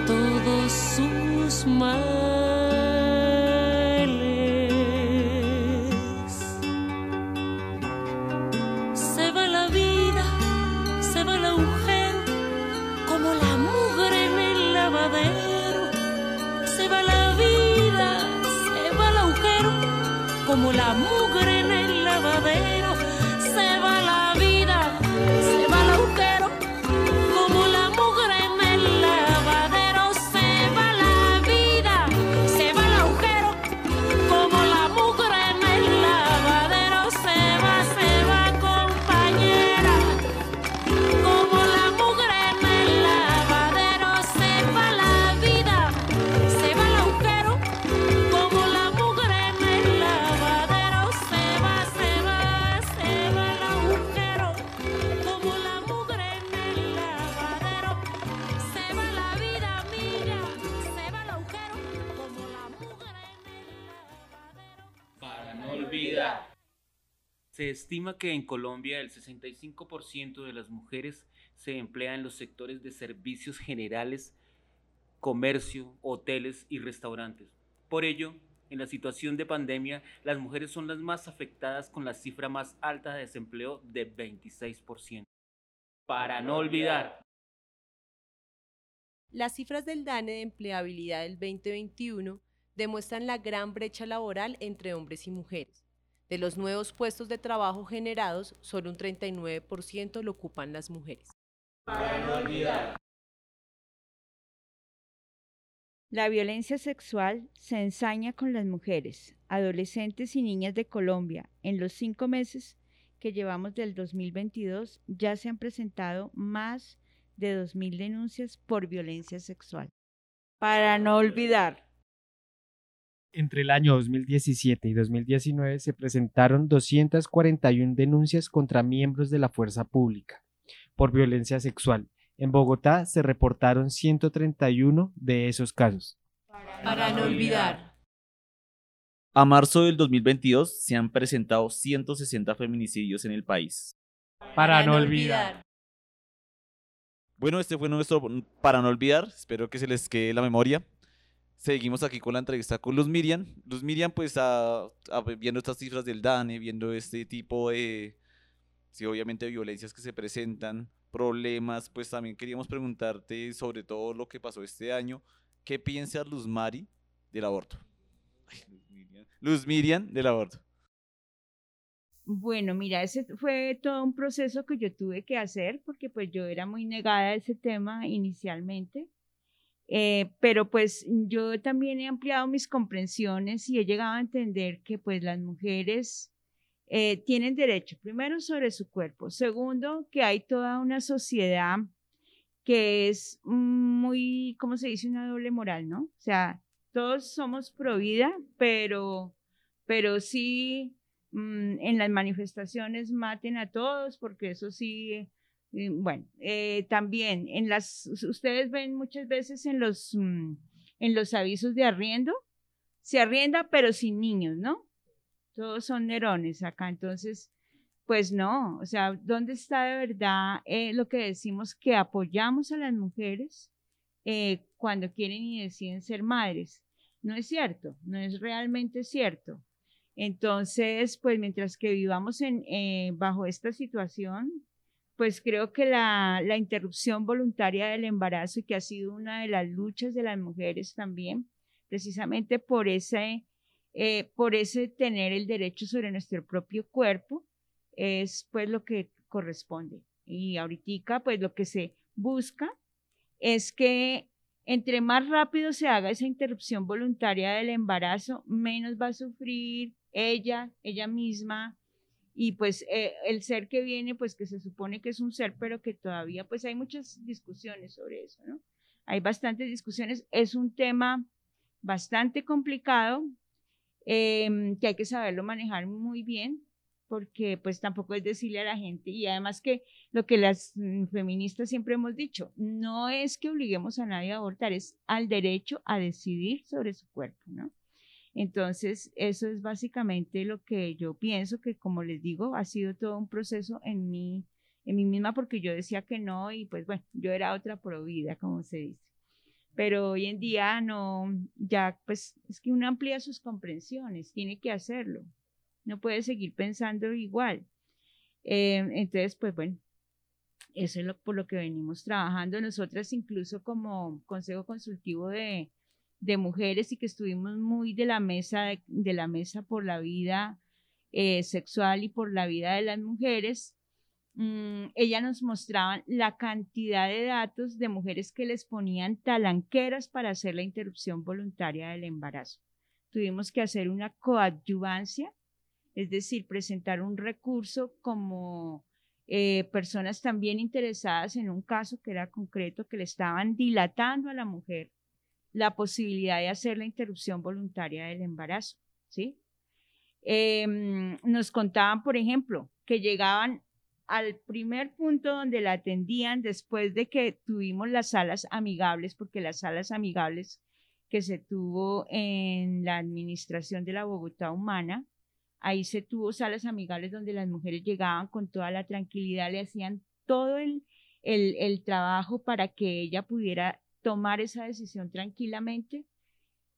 todos Se va la vida, se va el agujero, como la mugre en el lavadero. Se va la vida, se va el agujero, como la mugre Se estima que en Colombia el 65% de las mujeres se emplea en los sectores de servicios generales, comercio, hoteles y restaurantes. Por ello, en la situación de pandemia, las mujeres son las más afectadas con la cifra más alta de desempleo de 26%. Para no olvidar. Las cifras del DANE de empleabilidad del 2021 demuestran la gran brecha laboral entre hombres y mujeres. De los nuevos puestos de trabajo generados, solo un 39% lo ocupan las mujeres. Para no olvidar. La violencia sexual se ensaña con las mujeres, adolescentes y niñas de Colombia. En los cinco meses que llevamos del 2022 ya se han presentado más de 2.000 denuncias por violencia sexual. Para no olvidar. Entre el año 2017 y 2019 se presentaron 241 denuncias contra miembros de la fuerza pública por violencia sexual. En Bogotá se reportaron 131 de esos casos. Para no olvidar. A marzo del 2022 se han presentado 160 feminicidios en el país. Para no olvidar. Bueno, este fue nuestro para no olvidar. Espero que se les quede la memoria. Seguimos aquí con la entrevista con Luz Miriam. Luz Miriam, pues, a- viendo estas cifras del DANE, viendo este tipo de, sí, obviamente, violencias que se presentan, problemas, pues también queríamos preguntarte sobre todo lo que pasó este año. ¿Qué piensa Luz Mari del aborto? Luz Miriam del aborto. Bueno, mira, ese fue todo un proceso que yo tuve que hacer porque pues yo era muy negada a ese tema inicialmente. Eh, pero pues yo también he ampliado mis comprensiones y he llegado a entender que pues las mujeres eh, tienen derecho, primero sobre su cuerpo, segundo que hay toda una sociedad que es muy, ¿cómo se dice? Una doble moral, ¿no? O sea, todos somos pro vida, pero, pero sí mm, en las manifestaciones maten a todos, porque eso sí, bueno, eh, también en las, ustedes ven muchas veces en los, mm, en los avisos de arriendo, se arrienda pero sin niños, ¿no? Todos son nerones acá, entonces, pues no, o sea, ¿dónde está de verdad eh, lo que decimos que apoyamos a las mujeres eh, cuando quieren y deciden ser madres? No es cierto, no es realmente cierto. Entonces, pues mientras que vivamos en, eh, bajo esta situación, pues creo que la, la interrupción voluntaria del embarazo, que ha sido una de las luchas de las mujeres también, precisamente por ese, eh, por ese tener el derecho sobre nuestro propio cuerpo, es pues lo que corresponde. Y ahorita pues lo que se busca es que entre más rápido se haga esa interrupción voluntaria del embarazo, menos va a sufrir ella, ella misma, y pues eh, el ser que viene, pues que se supone que es un ser, pero que todavía, pues hay muchas discusiones sobre eso, ¿no? Hay bastantes discusiones, es un tema bastante complicado, em, que hay que saberlo manejar muy bien, porque pues tampoco es decirle a la gente, y además que lo que las mm, feministas siempre hemos dicho, no es que obliguemos a nadie a abortar, es al derecho a decidir sobre su cuerpo, ¿no? Entonces, eso es básicamente lo que yo pienso que, como les digo, ha sido todo un proceso en mí, en mí misma, porque yo decía que no, y pues bueno, yo era otra provida, como se dice. Pero hoy en día no, ya pues es que uno amplía sus comprensiones, tiene que hacerlo, no puede seguir pensando igual. Eh, entonces, pues bueno, eso es lo, por lo que venimos trabajando nosotras, incluso como Consejo Consultivo de, de Mujeres y que estuvimos muy de la mesa, de, la mesa por la vida eh, sexual y por la vida de las mujeres. Mm, ella nos mostraban la cantidad de datos de mujeres que les ponían talanqueras para hacer la interrupción voluntaria del embarazo. Tuvimos que hacer una coadyuvancia es decir, presentar un recurso como eh, personas también interesadas en un caso que era concreto, que le estaban dilatando a la mujer la posibilidad de hacer la interrupción voluntaria del embarazo, ¿sí? Em, nos contaban, por ejemplo, que llegaban al primer punto donde la atendían después de que tuvimos las salas amigables, porque las salas amigables que se tuvo en la administración de la Bogotá Humana Ahí se tuvo salas amigables donde las mujeres llegaban con toda la tranquilidad, le hacían todo el, el, trabajo para que ella pudiera tomar esa decisión tranquilamente.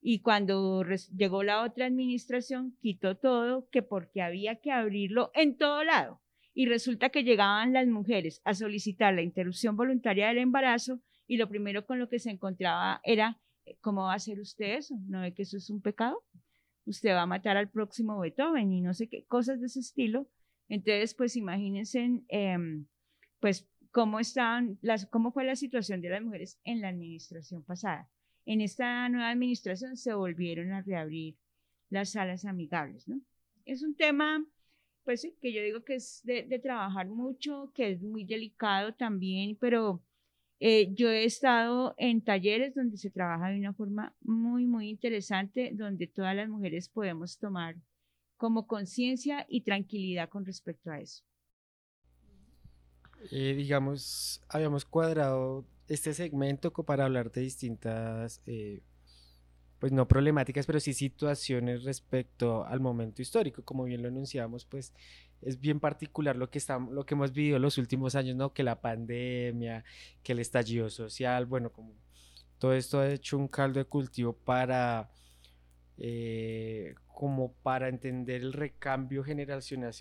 Y cuando llegó la otra administración, quitó todo, que porque había que abrirlo en todo lado. Y resulta que llegaban las mujeres a solicitar la interrupción voluntaria del embarazo y lo primero con lo que se encontraba era, ¿cómo va a hacer usted eso? ¿No ve que eso es un pecado? usted va a matar al próximo Beethoven y no sé qué, cosas de ese estilo. Entonces, pues imagínense, em, pues, cómo, estaban las, cómo fue la situación de las mujeres en la administración pasada. En esta nueva administración se volvieron a reabrir las salas amigables, ¿no? Es un tema, pues, que yo digo que es de, de trabajar mucho, que es muy delicado también, pero eh, yo he estado en talleres donde se trabaja de una forma muy, muy interesante, donde todas las mujeres podemos tomar como conciencia y tranquilidad con respecto a eso. Eh, digamos, habíamos cuadrado este segmento para hablar de distintas, eh, pues no problemáticas, pero sí situaciones respecto al momento histórico. Como bien lo anunciamos, pues es bien particular lo que, estamos, lo que hemos vivido los últimos años, ¿no? Que la pandemia, que el estallido social, bueno, como todo esto ha hecho un caldo de cultivo para, eh, como para entender el recambio generacional,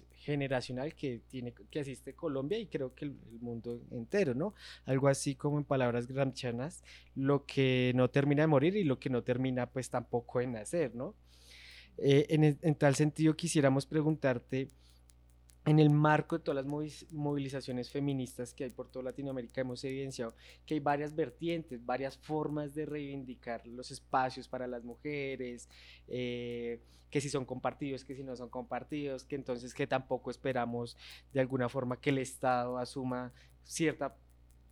que, tiene, que asiste Colombia y creo que el, mundo entero, ¿no? Algo así como en palabras gramscianas, lo que no termina de morir y lo que no termina pues tampoco de nacer, ¿no? Eh, en, en tal sentido quisiéramos preguntarte, en el marco de todas las movilizaciones feministas que hay por toda Latinoamérica, hemos evidenciado que hay varias vertientes, varias formas de reivindicar los espacios para las mujeres, eh, que si son compartidos, que si no son compartidos, que entonces que tampoco esperamos de alguna forma que el Estado asuma cierta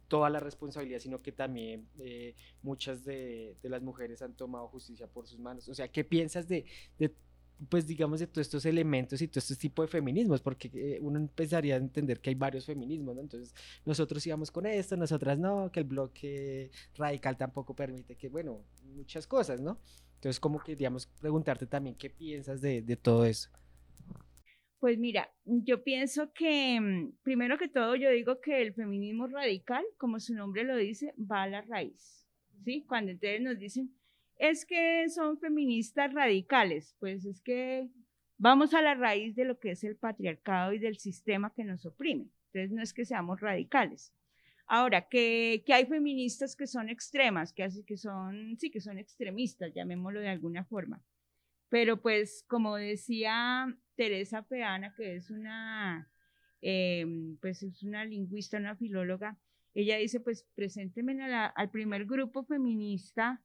toda la responsabilidad, sino que también eh, muchas de, las mujeres han tomado justicia por sus manos. O sea, ¿qué piensas de, de pues digamos, de todos estos elementos y todo este tipo de feminismos, porque eh, uno empezaría a entender que hay varios feminismos, ¿no? Entonces, nosotros íbamos con esto, nosotras no, que el bloque radical tampoco permite que, bueno, muchas cosas, ¿no? Entonces, como queríamos preguntarte también qué piensas de, de todo eso. Pues mira, yo pienso que, mm, primero que todo, yo digo que el feminismo radical, como su nombre lo dice, va a la raíz, ¿sí? Cuando ustedes nos dicen, es que son feministas radicales, pues es que vamos a la raíz de lo que es el patriarcado y del sistema que nos oprime. Entonces no es que seamos radicales. Ahora, que, que hay feministas que son extremas, que, así, que son, sí, que son extremistas, llamémoslo de alguna forma. Pero pues, como decía Teresa Peana, que es una, eh, pues es una lingüista, una filóloga, ella dice, pues presénteme al primer grupo feminista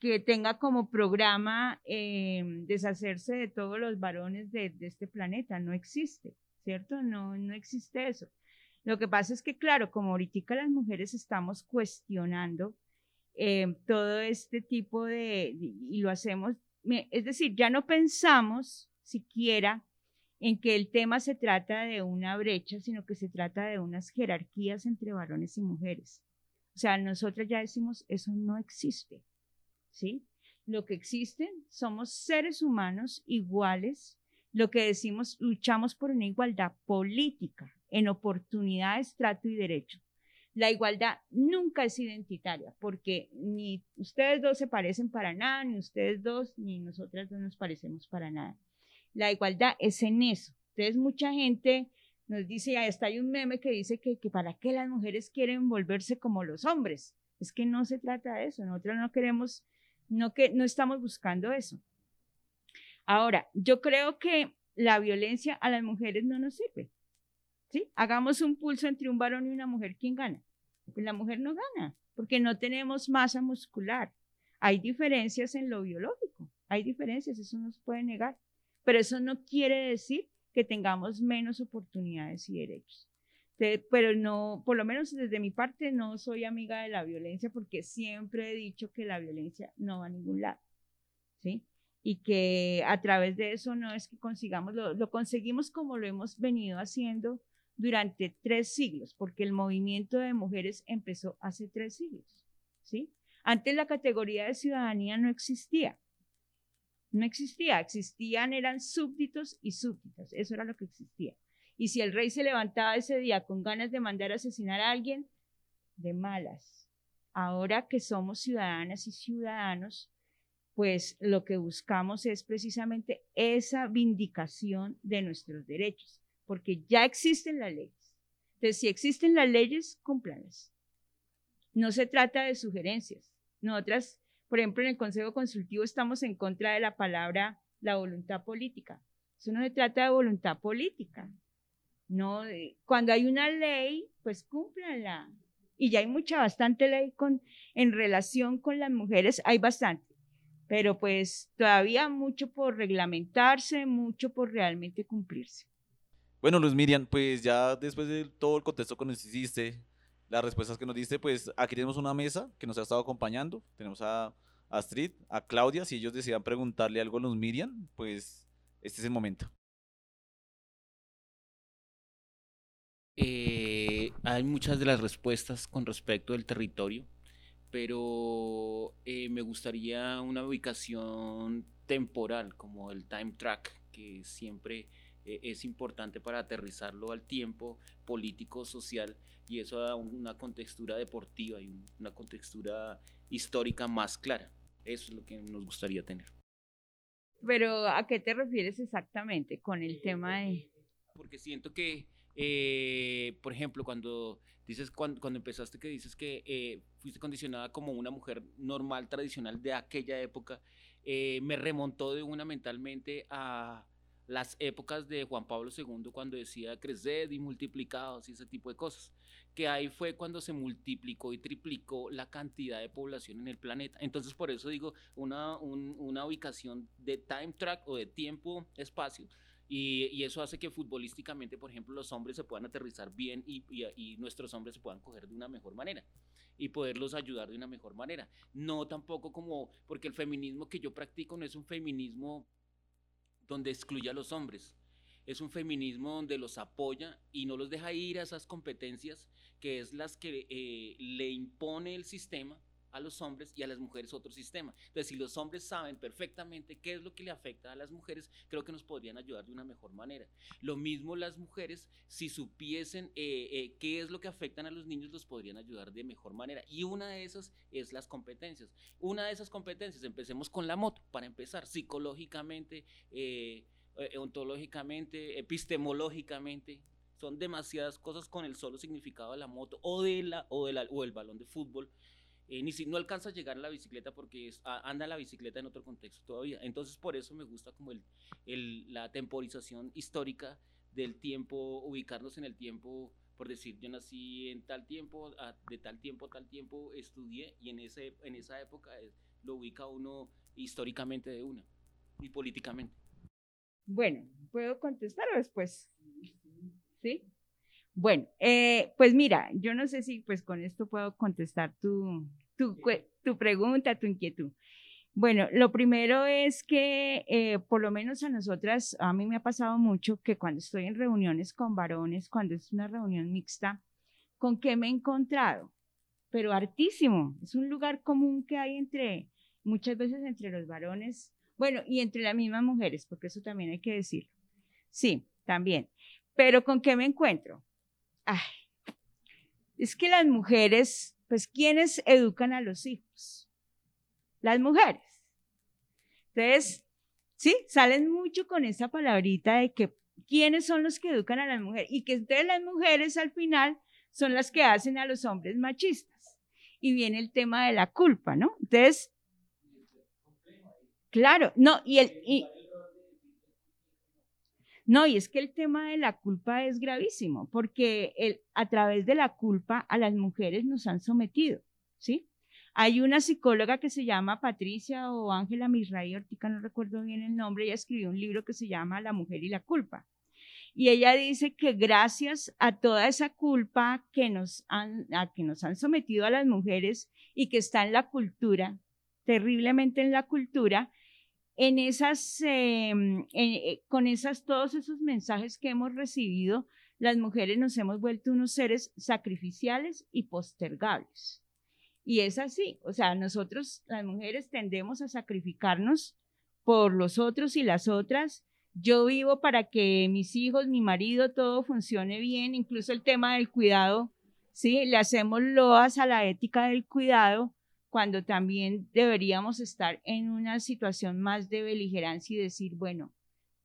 que tenga como programa eh, deshacerse de todos los varones de, este planeta. No existe, ¿cierto? No, no existe eso. Lo que pasa es que, claro, como ahorita las mujeres estamos cuestionando eh, todo este tipo de, y lo hacemos es decir, ya no pensamos siquiera en que el tema se trata de una brecha, sino que se trata de unas jerarquías entre varones y mujeres. O sea, nosotros ya decimos, eso no existe, ¿sí? Lo que existen somos seres humanos iguales, lo que decimos, luchamos por una igualdad política en oportunidades, trato y derecho. La igualdad nunca es identitaria, porque ni ustedes dos se parecen para nada, ni ustedes dos, ni nosotras dos nos parecemos para nada. La igualdad es en eso. Entonces, mucha gente nos dice, ya está hay un meme que dice que, que para qué las mujeres quieren volverse como los hombres. Es que no se trata de eso. Nosotros no queremos, no, que, no estamos buscando eso. Ahora, yo creo que la violencia a las mujeres no nos sirve. ¿sí? Hagamos un pulso entre un varón y una mujer, ¿quién gana? Pues la mujer no gana, porque no tenemos masa muscular. Hay diferencias en lo biológico, hay diferencias, eso no se puede negar, pero eso no quiere decir que tengamos menos oportunidades y derechos. Entonces, pero no, por lo menos desde mi parte, no soy amiga de la violencia porque siempre he dicho que la violencia no va a ningún lado, ¿sí? Y que a través de eso no es que consigamos, lo, lo conseguimos como lo hemos venido haciendo durante tres siglos, porque el movimiento de mujeres empezó hace tres siglos, ¿sí? Antes la categoría de ciudadanía no existía, no existía, existían, eran súbditos y súbditas, eso era lo que existía. Y si el rey se levantaba ese día con ganas de mandar asesinar a alguien, de malas. Ahora que somos ciudadanas y ciudadanos, pues lo que buscamos es precisamente esa vindicación de nuestros derechos, porque ya existen las leyes. Entonces, si existen las leyes, cúmplanlas. No se trata de sugerencias. Nosotras, por ejemplo, en el Consejo Consultivo estamos en contra de la palabra la voluntad política. Eso no se trata de voluntad política. No, eh, cuando hay una ley, pues cúmplanla. Y ya hay mucha, bastante ley con, en relación con las mujeres, hay bastante. Pero pues todavía mucho por reglamentarse, mucho por realmente cumplirse. Bueno, Luz Miriam, pues ya después de todo el contexto que nos hiciste, las respuestas que nos diste, pues aquí tenemos una mesa que nos ha estado acompañando. Tenemos a Astrid, a Claudia. Si ellos desean preguntarle algo a Luz Miriam, pues este es el momento. Eh, hay muchas de las respuestas con respecto del territorio, pero eh, me gustaría una ubicación temporal, como el time track, que siempre eh, es importante para aterrizarlo al tiempo político, social, y eso da una contextura deportiva y un- una contextura histórica más clara. Eso es lo que nos gustaría tener. Pero ¿a qué te refieres exactamente con el tema de... Porque siento que, eh, por ejemplo, cuando dices, cuando, cuando empezaste que dices que eh, fuiste condicionada como una mujer normal, tradicional de aquella época, eh, me remontó de una mentalmente a las épocas de Juan Pablo II cuando decía creced y multiplicados y ese tipo de cosas. Que ahí fue cuando se multiplicó y triplicó la cantidad de población en el planeta. Entonces, por eso digo, una, un- una ubicación de time track o de tiempo-espacio y, eso hace que futbolísticamente, por ejemplo, los hombres se puedan aterrizar bien y nuestros hombres se puedan coger de una mejor manera y poderlos ayudar de una mejor manera. No tampoco como, porque el feminismo que yo practico no es un feminismo donde excluye a los hombres. Es un feminismo donde los apoya y no los deja ir a esas competencias que es las que eh, le impone el sistema a los hombres y a las mujeres otro sistema. Entonces, si los hombres saben perfectamente qué es lo que le afecta a las mujeres, creo que nos podrían ayudar de una mejor manera. Lo mismo las mujeres, si supiesen eh, eh, qué es lo que afectan a los niños, los podrían ayudar de mejor manera. Y una de esas es las competencias. Una de esas competencias, empecemos con la moto, para empezar, psicológicamente, eh, ontológicamente, epistemológicamente. Son demasiadas cosas con el solo significado de la moto o, de o, de o el balón de fútbol. Eh, ni si no alcanza a llegar a la bicicleta porque anda la bicicleta en otro contexto todavía. Entonces por eso me gusta como el, la temporización histórica del tiempo, ubicarnos en el tiempo, por decir, yo nací en tal tiempo, de tal tiempo a tal tiempo estudié y en, ese, en esa época eh, lo ubica uno históricamente de una y políticamente. Bueno, ¿puedo contestar o después? ¿Sí? Bueno, eh, pues mira, yo no sé si pues con esto puedo contestar tu, tu, tu pregunta, tu inquietud. Bueno, lo primero es que eh, por lo menos a nosotras, a mí me ha pasado mucho que cuando estoy en reuniones con varones, cuando es una reunión mixta, ¿con qué me he encontrado? Pero hartísimo, es un lugar común que hay entre, muchas veces entre los varones, bueno, y entre las mismas mujeres, porque eso también hay que decirlo. Sí, también. Pero ¿con qué me encuentro? Ay, es que las mujeres, pues, ¿quiénes educan a los hijos? Las mujeres. Entonces, sí, salen mucho con esa palabrita de que quiénes son los que educan a las mujeres y que entonces las mujeres al final son las que hacen a los hombres machistas. Y viene el tema de la culpa, ¿no? Entonces, claro, no, y el... Y, no, y es que el tema de la culpa es gravísimo, porque a través de la culpa a las mujeres nos han sometido, ¿sí? Hay una psicóloga que se llama Patricia o Ángela Misray Ortica, no recuerdo bien el nombre, ella escribió un libro que se llama La mujer y la culpa. Y ella dice que gracias a toda esa culpa que nos han, a que nos han sometido a las mujeres y que está en la cultura, terriblemente en la cultura, en esas, em, eh, con esas, todos esos mensajes que hemos recibido, las mujeres nos hemos vuelto unos seres sacrificiales y postergables. Y es así, o sea, nosotros las mujeres tendemos a sacrificarnos por los otros y las otras. Yo vivo para que mis hijos, mi marido, todo funcione bien, incluso el tema del cuidado, ¿sí? Le hacemos loas a la ética del cuidado cuando también deberíamos estar en una situación más de beligerancia y decir, bueno,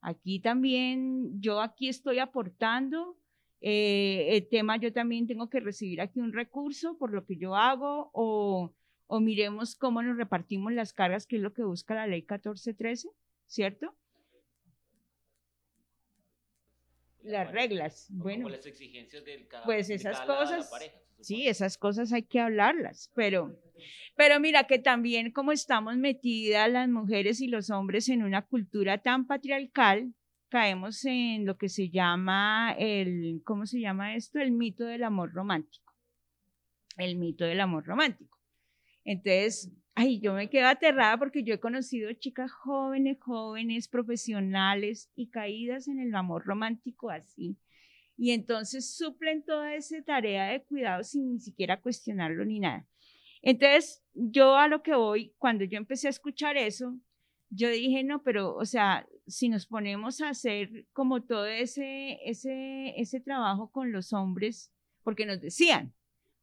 aquí también, yo aquí estoy aportando, eh, el tema yo también tengo que recibir aquí un recurso por lo que yo hago o, o miremos cómo nos repartimos las cargas, que es lo que busca la ley 1413, ¿cierto? Las reglas, bueno. Las exigencias del cada, Pues de esas cada la cosas, pareja. sí, esas cosas hay que hablarlas, pero, pero mira que también como estamos metidas las mujeres y los hombres en una cultura tan patriarcal, caemos en lo que se llama el, ¿cómo se llama esto? El mito del amor romántico. El mito del amor romántico. Entonces, ay, yo me quedo aterrada porque yo he conocido chicas jóvenes, jóvenes, profesionales y caídas en el amor romántico así. Y entonces suplen toda esa tarea de cuidado sin ni siquiera cuestionarlo ni nada. Entonces, yo a lo que voy, cuando yo empecé a escuchar eso, yo dije, no, pero, o sea, si nos ponemos a hacer como todo ese, ese, ese trabajo con los hombres, porque nos decían,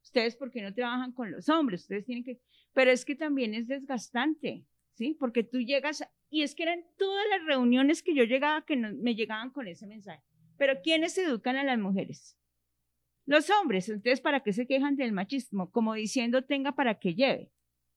ustedes, ¿por qué no trabajan con los hombres? Ustedes tienen que, pero es que también es desgastante, ¿sí? Porque tú llegas, y es que eran todas las reuniones que yo llegaba que no- me llegaban con ese mensaje. Pero ¿quiénes educan a las mujeres? Los hombres, entonces, ¿para qué se quejan del machismo? Como diciendo, tenga para que lleve,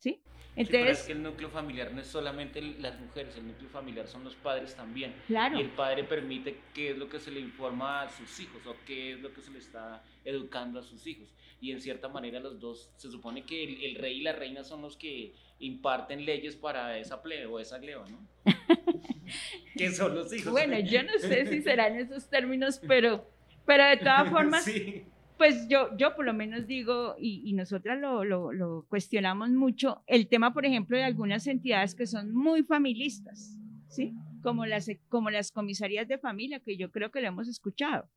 ¿sí? Sí, pero Entonces, es que el núcleo familiar no es solamente las mujeres, el núcleo familiar son los padres también. Claro. Y el padre permite qué es lo que se le informa a sus hijos o qué es lo que se le está educando a sus hijos. Y en cierta manera los dos, se supone que el, el rey y la reina son los que imparten leyes para esa plebe o esa gleba, ¿no? que son los hijos. Bueno, yo no sé si serán esos términos, pero, pero de todas formas, Sí. Pues yo, yo por lo menos digo, y, y nosotras lo, lo, cuestionamos mucho, el tema, por ejemplo, de algunas entidades que son muy familistas, ¿sí? Como las, como las comisarías de familia, que yo creo que lo hemos escuchado,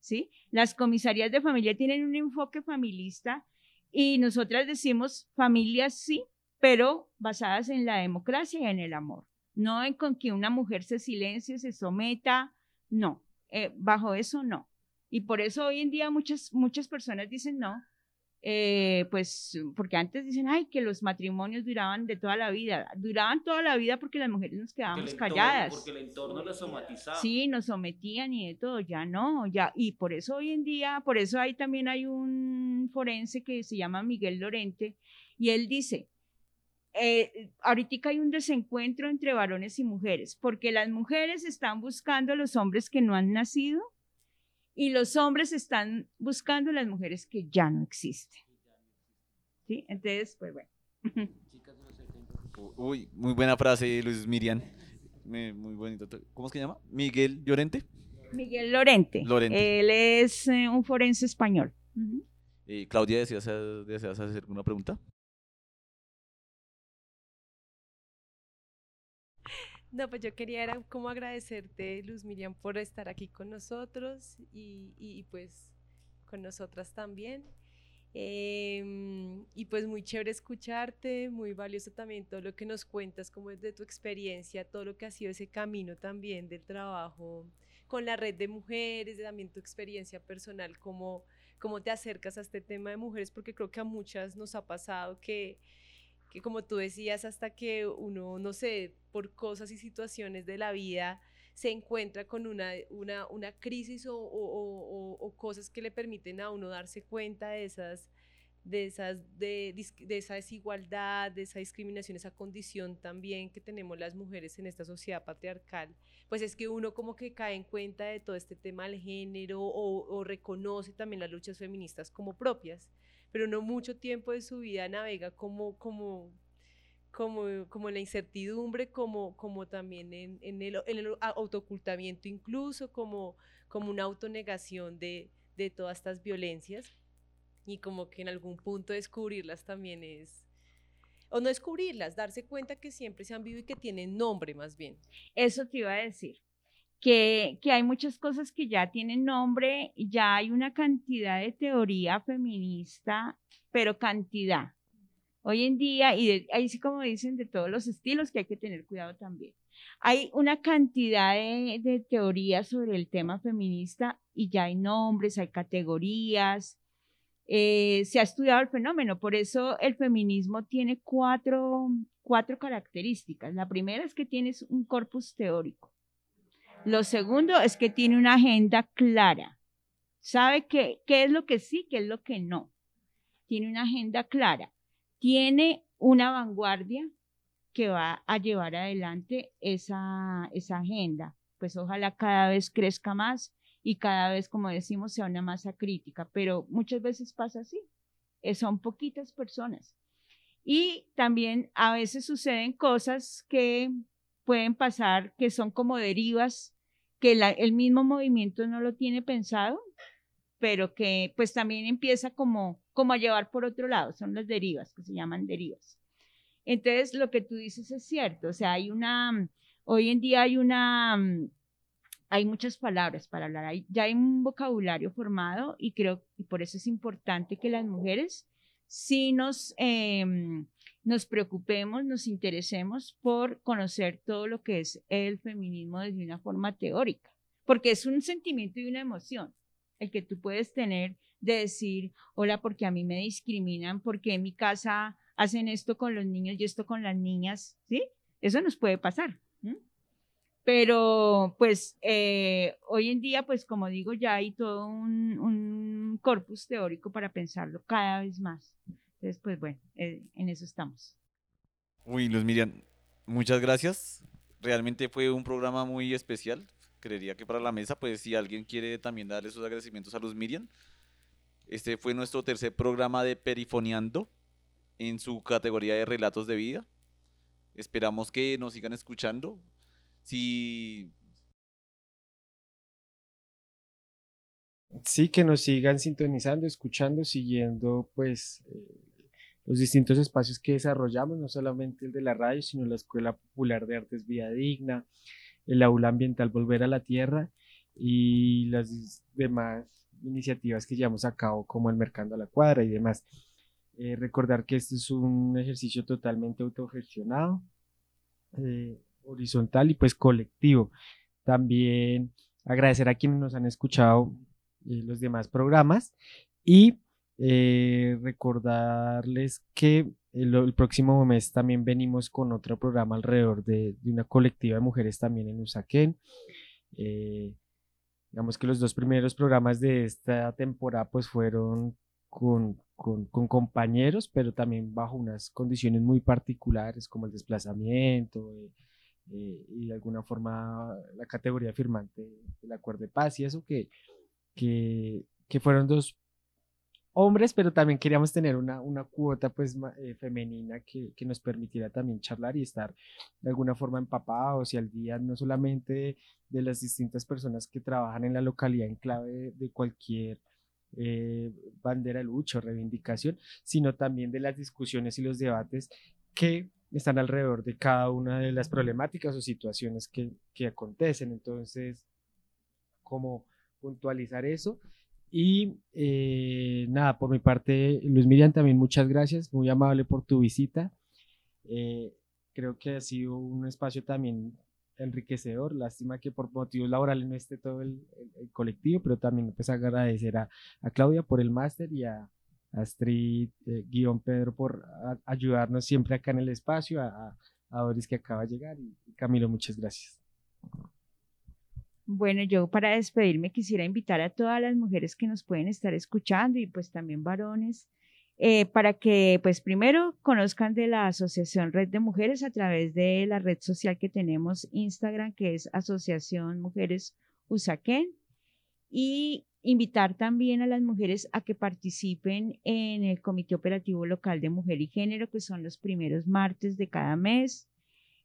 ¿sí? Las comisarías de familia tienen un enfoque familista y nosotras decimos familias sí, pero basadas en la democracia y en el amor, no en con que una mujer se silencie, se someta, no, eh, bajo eso no. Y por eso hoy en día muchas, muchas personas dicen no, eh, pues porque antes dicen, ay, que los matrimonios duraban de toda la vida, duraban toda la vida porque las mujeres nos quedábamos entorno- calladas. Porque el entorno lo somatizaba. Sí, nos sometían y de todo, ya no, ya, y por eso hoy en día, por eso ahí también hay un forense que se llama Miguel Lorente, y él dice, eh, ahorita hay un desencuentro entre varones y mujeres, porque las mujeres están buscando a los hombres que no han nacido y los hombres están buscando a las mujeres que ya no existen. ¿Sí? Entonces, pues bueno. Uy, muy buena frase, Luis Miriam. Muy bonito. ¿Cómo es que se llama? Miguel Llorente. Miguel Lorente. Lorente. Él es eh, un forense español. Eh, Claudia, ¿deseas, deseas hacer alguna pregunta? No, pues yo quería era como agradecerte, Luz Miriam, por estar aquí con nosotros y, y pues con nosotras también. Em, y pues muy chévere escucharte, muy valioso también todo lo que nos cuentas, como es de tu experiencia, todo lo que ha sido ese camino también del trabajo con la red de mujeres, también tu experiencia personal, cómo, cómo te acercas a este tema de mujeres, porque creo que a muchas nos ha pasado que, que como tú decías, hasta que uno, no sé, por cosas y situaciones de la vida, se encuentra con una, una, una crisis o, o, cosas que le permiten a uno darse cuenta de esas, de, esas, de, de, esa desigualdad, de esa discriminación, esa condición también que tenemos las mujeres en esta sociedad patriarcal, pues es que uno como que cae en cuenta de todo este tema del género o reconoce también las luchas feministas como propias pero no mucho tiempo de su vida navega como, como, como, como en la incertidumbre, como, como también en, en, el, en el, autoocultamiento incluso, como, como una autonegación de, de todas estas violencias y como que en algún punto descubrirlas también es, o no descubrirlas, darse cuenta que siempre se han vivido y que tienen nombre más bien. Eso te iba a decir que, hay muchas cosas que ya tienen nombre, ya hay una cantidad de teoría feminista, pero cantidad. Hoy en día, y ahí sí como dicen, de todos los estilos que hay que tener cuidado también. Hay una cantidad de, de teorías sobre el tema feminista y ya hay nombres, hay categorías, eh, se ha estudiado el fenómeno, por eso el feminismo tiene cuatro, cuatro características. La primera es que tienes un corpus teórico. Lo segundo es que tiene una agenda clara. Sabe qué, qué es lo que sí, qué es lo que no. Tiene una agenda clara. Tiene una vanguardia que va a llevar adelante esa, esa agenda. Pues ojalá cada vez crezca más y cada vez, como decimos, sea una masa crítica. Pero muchas veces pasa así. Eh, son poquitas personas. Y también a veces suceden cosas que pueden pasar que son como derivas, que el mismo movimiento no lo tiene pensado, pero que pues también empieza como, como a llevar por otro lado, son las derivas, que se llaman derivas. Entonces, lo que tú dices es cierto, o sea, hay una, hoy en día hay una, hay muchas palabras para hablar, ya hay un vocabulario formado y creo, y por eso es importante que las mujeres sí nos, em, nos preocupemos, nos interesemos por conocer todo lo que es el feminismo desde una forma teórica, porque es un sentimiento y una emoción el que tú puedes tener de decir, hola, porque a mí me discriminan, porque en mi casa hacen esto con los niños y esto con las niñas, ¿sí? Eso nos puede pasar. Pero pues eh, hoy en día, pues como digo, ya hay todo un, un corpus teórico para pensarlo cada vez más. Entonces, pues bueno, eh, en eso estamos. Uy, Luz Miriam, muchas gracias. Realmente fue un programa muy especial. Creería que para la mesa, pues si alguien quiere también darle sus agradecimientos a Luz Miriam. Este fue nuestro tercer programa de Perifoneando en su categoría de relatos de vida. Esperamos que nos sigan escuchando. Si Sí, que nos sigan sintonizando, escuchando, siguiendo pues eh, los distintos espacios que desarrollamos, no solamente el de la radio, sino la Escuela Popular de Artes Vida Digna, el Aula Ambiental Volver a la Tierra y las demás iniciativas que llevamos a cabo como el Mercando a la Cuadra y demás. Eh, recordar que este es un ejercicio totalmente autogestionado, eh, horizontal y pues colectivo. También agradecer a quienes nos han escuchado eh, los demás programas y eh, recordarles que el, próximo mes también venimos con otro programa alrededor de, una colectiva de mujeres también en Usaquén. Eh, digamos que los dos primeros programas de esta temporada pues fueron con, con, compañeros, pero también bajo unas condiciones muy particulares como el desplazamiento eh, y de alguna forma la categoría firmante del acuerdo de paz y eso que, que, que fueron dos hombres, pero también queríamos tener una, una cuota pues eh, femenina que, que, nos permitiera también charlar y estar de alguna forma empapados y al día no solamente de, las distintas personas que trabajan en la localidad en clave de, cualquier eh, bandera de lucha o reivindicación, sino también de las discusiones y los debates que están alrededor de cada una de las problemáticas o situaciones que, que acontecen. Entonces, como puntualizar eso. Y eh, nada, por mi parte, Luis Miriam, también muchas gracias, muy amable por tu visita. Eh, creo que ha sido un espacio también enriquecedor. Lástima que por motivos laborales no esté todo el, colectivo, pero también pues agradecer a, a Claudia por el máster y a Astrid, eh, guion Pedro por ayudarnos siempre acá en el espacio, a, a, Doris que acaba de llegar y Camilo, muchas gracias. Bueno, yo para despedirme quisiera invitar a todas las mujeres que nos pueden estar escuchando y pues también varones, eh, para que pues primero conozcan de la Asociación Red de Mujeres a través de la red social que tenemos Instagram, que es Asociación Mujeres Usaquén, y invitar también a las mujeres a que participen en el Comité Operativo Local de Mujer y Género, que son los primeros martes de cada mes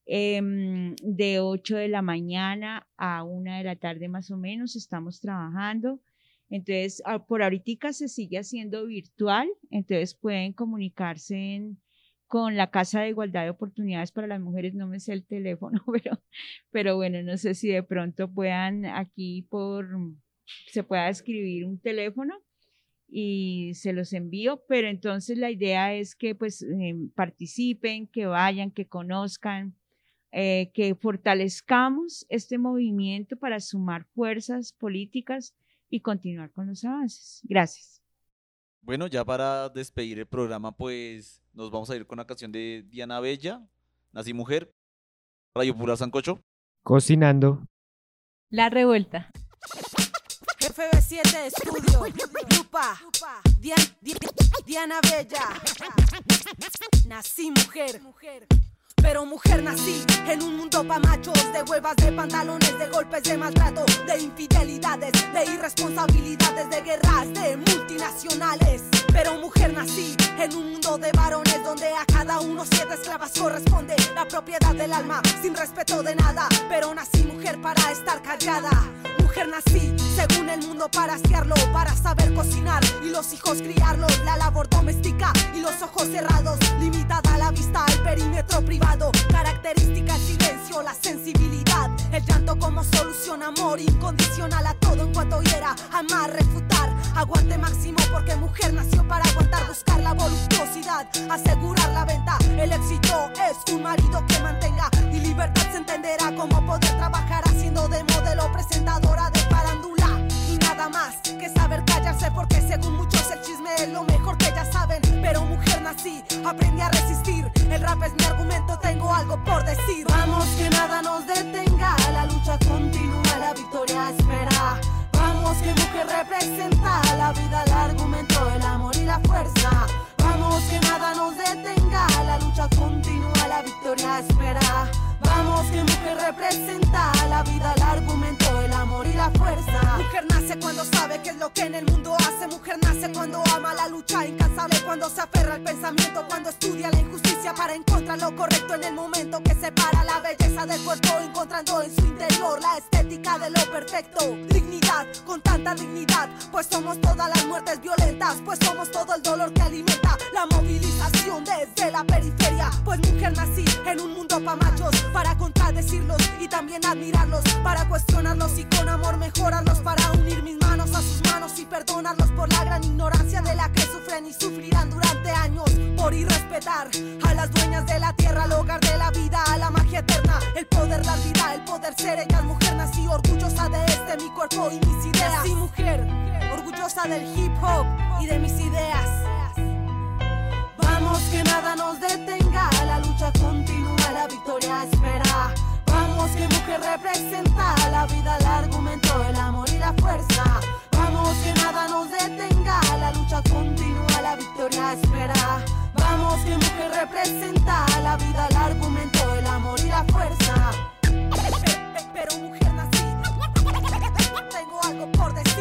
em, de 8 de la mañana a 1 de la tarde más o menos estamos trabajando. Entonces, ah, por ahorita se sigue haciendo virtual, entonces pueden comunicarse con la Casa de Igualdad de Oportunidades para las Mujeres, no me sé el teléfono, pero, pero bueno, no sé si de pronto puedan aquí por, se pueda escribir un teléfono y se los envío, pero entonces la idea es que pues em, participen, que vayan, que conozcan, eh, que fortalezcamos este movimiento para sumar fuerzas políticas y continuar con los avances. Gracias. Bueno, ya para despedir el programa, pues nos vamos a ir con la canción de Diana Bella, Nací Mujer, Radio Pura Sancocho. Cocinando. La revuelta. FB7 Estudio, Lupa, Dian- Di- Diana Bella. Nací mujer. Pero mujer nací en un mundo pa' machos De huevas, de pantalones, de golpes, de maltrato De infidelidades, de irresponsabilidades De guerras, de multinacionales. Pero mujer nací en un mundo de varones Donde a cada uno siete esclavas corresponde La propiedad del alma, sin respeto de nada. Pero nací mujer para estar callada Nací, según el mundo para asearlo Para saber cocinar. Y los hijos criarlos La labor doméstica y los ojos cerrados Limitada la vista al perímetro privado. Característica el silencio, la sensibilidad El llanto como solución, amor incondicional A todo en cuanto hiera, amar, refutar Aguante máximo porque mujer nació para aguantar Buscar la voluptuosidad, asegurar la venta. El éxito es un marido que mantenga Y libertad algo por decir. Vamos que nada nos detenga. La lucha continúa, la victoria espera. Vamos que mujer representa. La vida, el argumento, el amor y la fuerza. Vamos que nada nos detenga. La lucha continúa, la victoria espera Vamos que mujer representa la vida, el argumento, el amor y la fuerza. Mujer nace cuando sabe qué es lo que en el mundo hace. Mujer nace cuando ama la lucha incansable, cuando se aferra al pensamiento, cuando estudia la injusticia para encontrar lo correcto en el momento que separa la belleza del cuerpo, encontrando en su interior la estética de lo perfecto. Dignidad, con tanta dignidad, pues somos todas las muertes violentas, pues somos todo el dolor que alimenta la movilización desde la periferia. Pues mujer nací en un mundo pa' machos, para contradecirlos y también admirarlos, para cuestionarlos y con amor mejorarlos, para unir mis manos a sus manos y perdonarlos por la gran ignorancia de la que sufren y sufrirán durante años por irrespetar a las dueñas de la tierra, al hogar de la vida, a la magia eterna, el poder dar vida, el poder ser ellas. Mujer nací orgullosa de este mi cuerpo y mis ideas. Nací mujer, orgullosa del hip hop y de mis ideas. Vamos que nada nos detenga, la lucha la victoria espera. Vamos que mujer representa la vida, el argumento, el amor y la fuerza. Vamos que nada nos detenga, la lucha continúa, la victoria espera. Vamos que mujer representa la vida, el argumento, el amor y la fuerza. Pero mujer nacida, tengo algo por decir.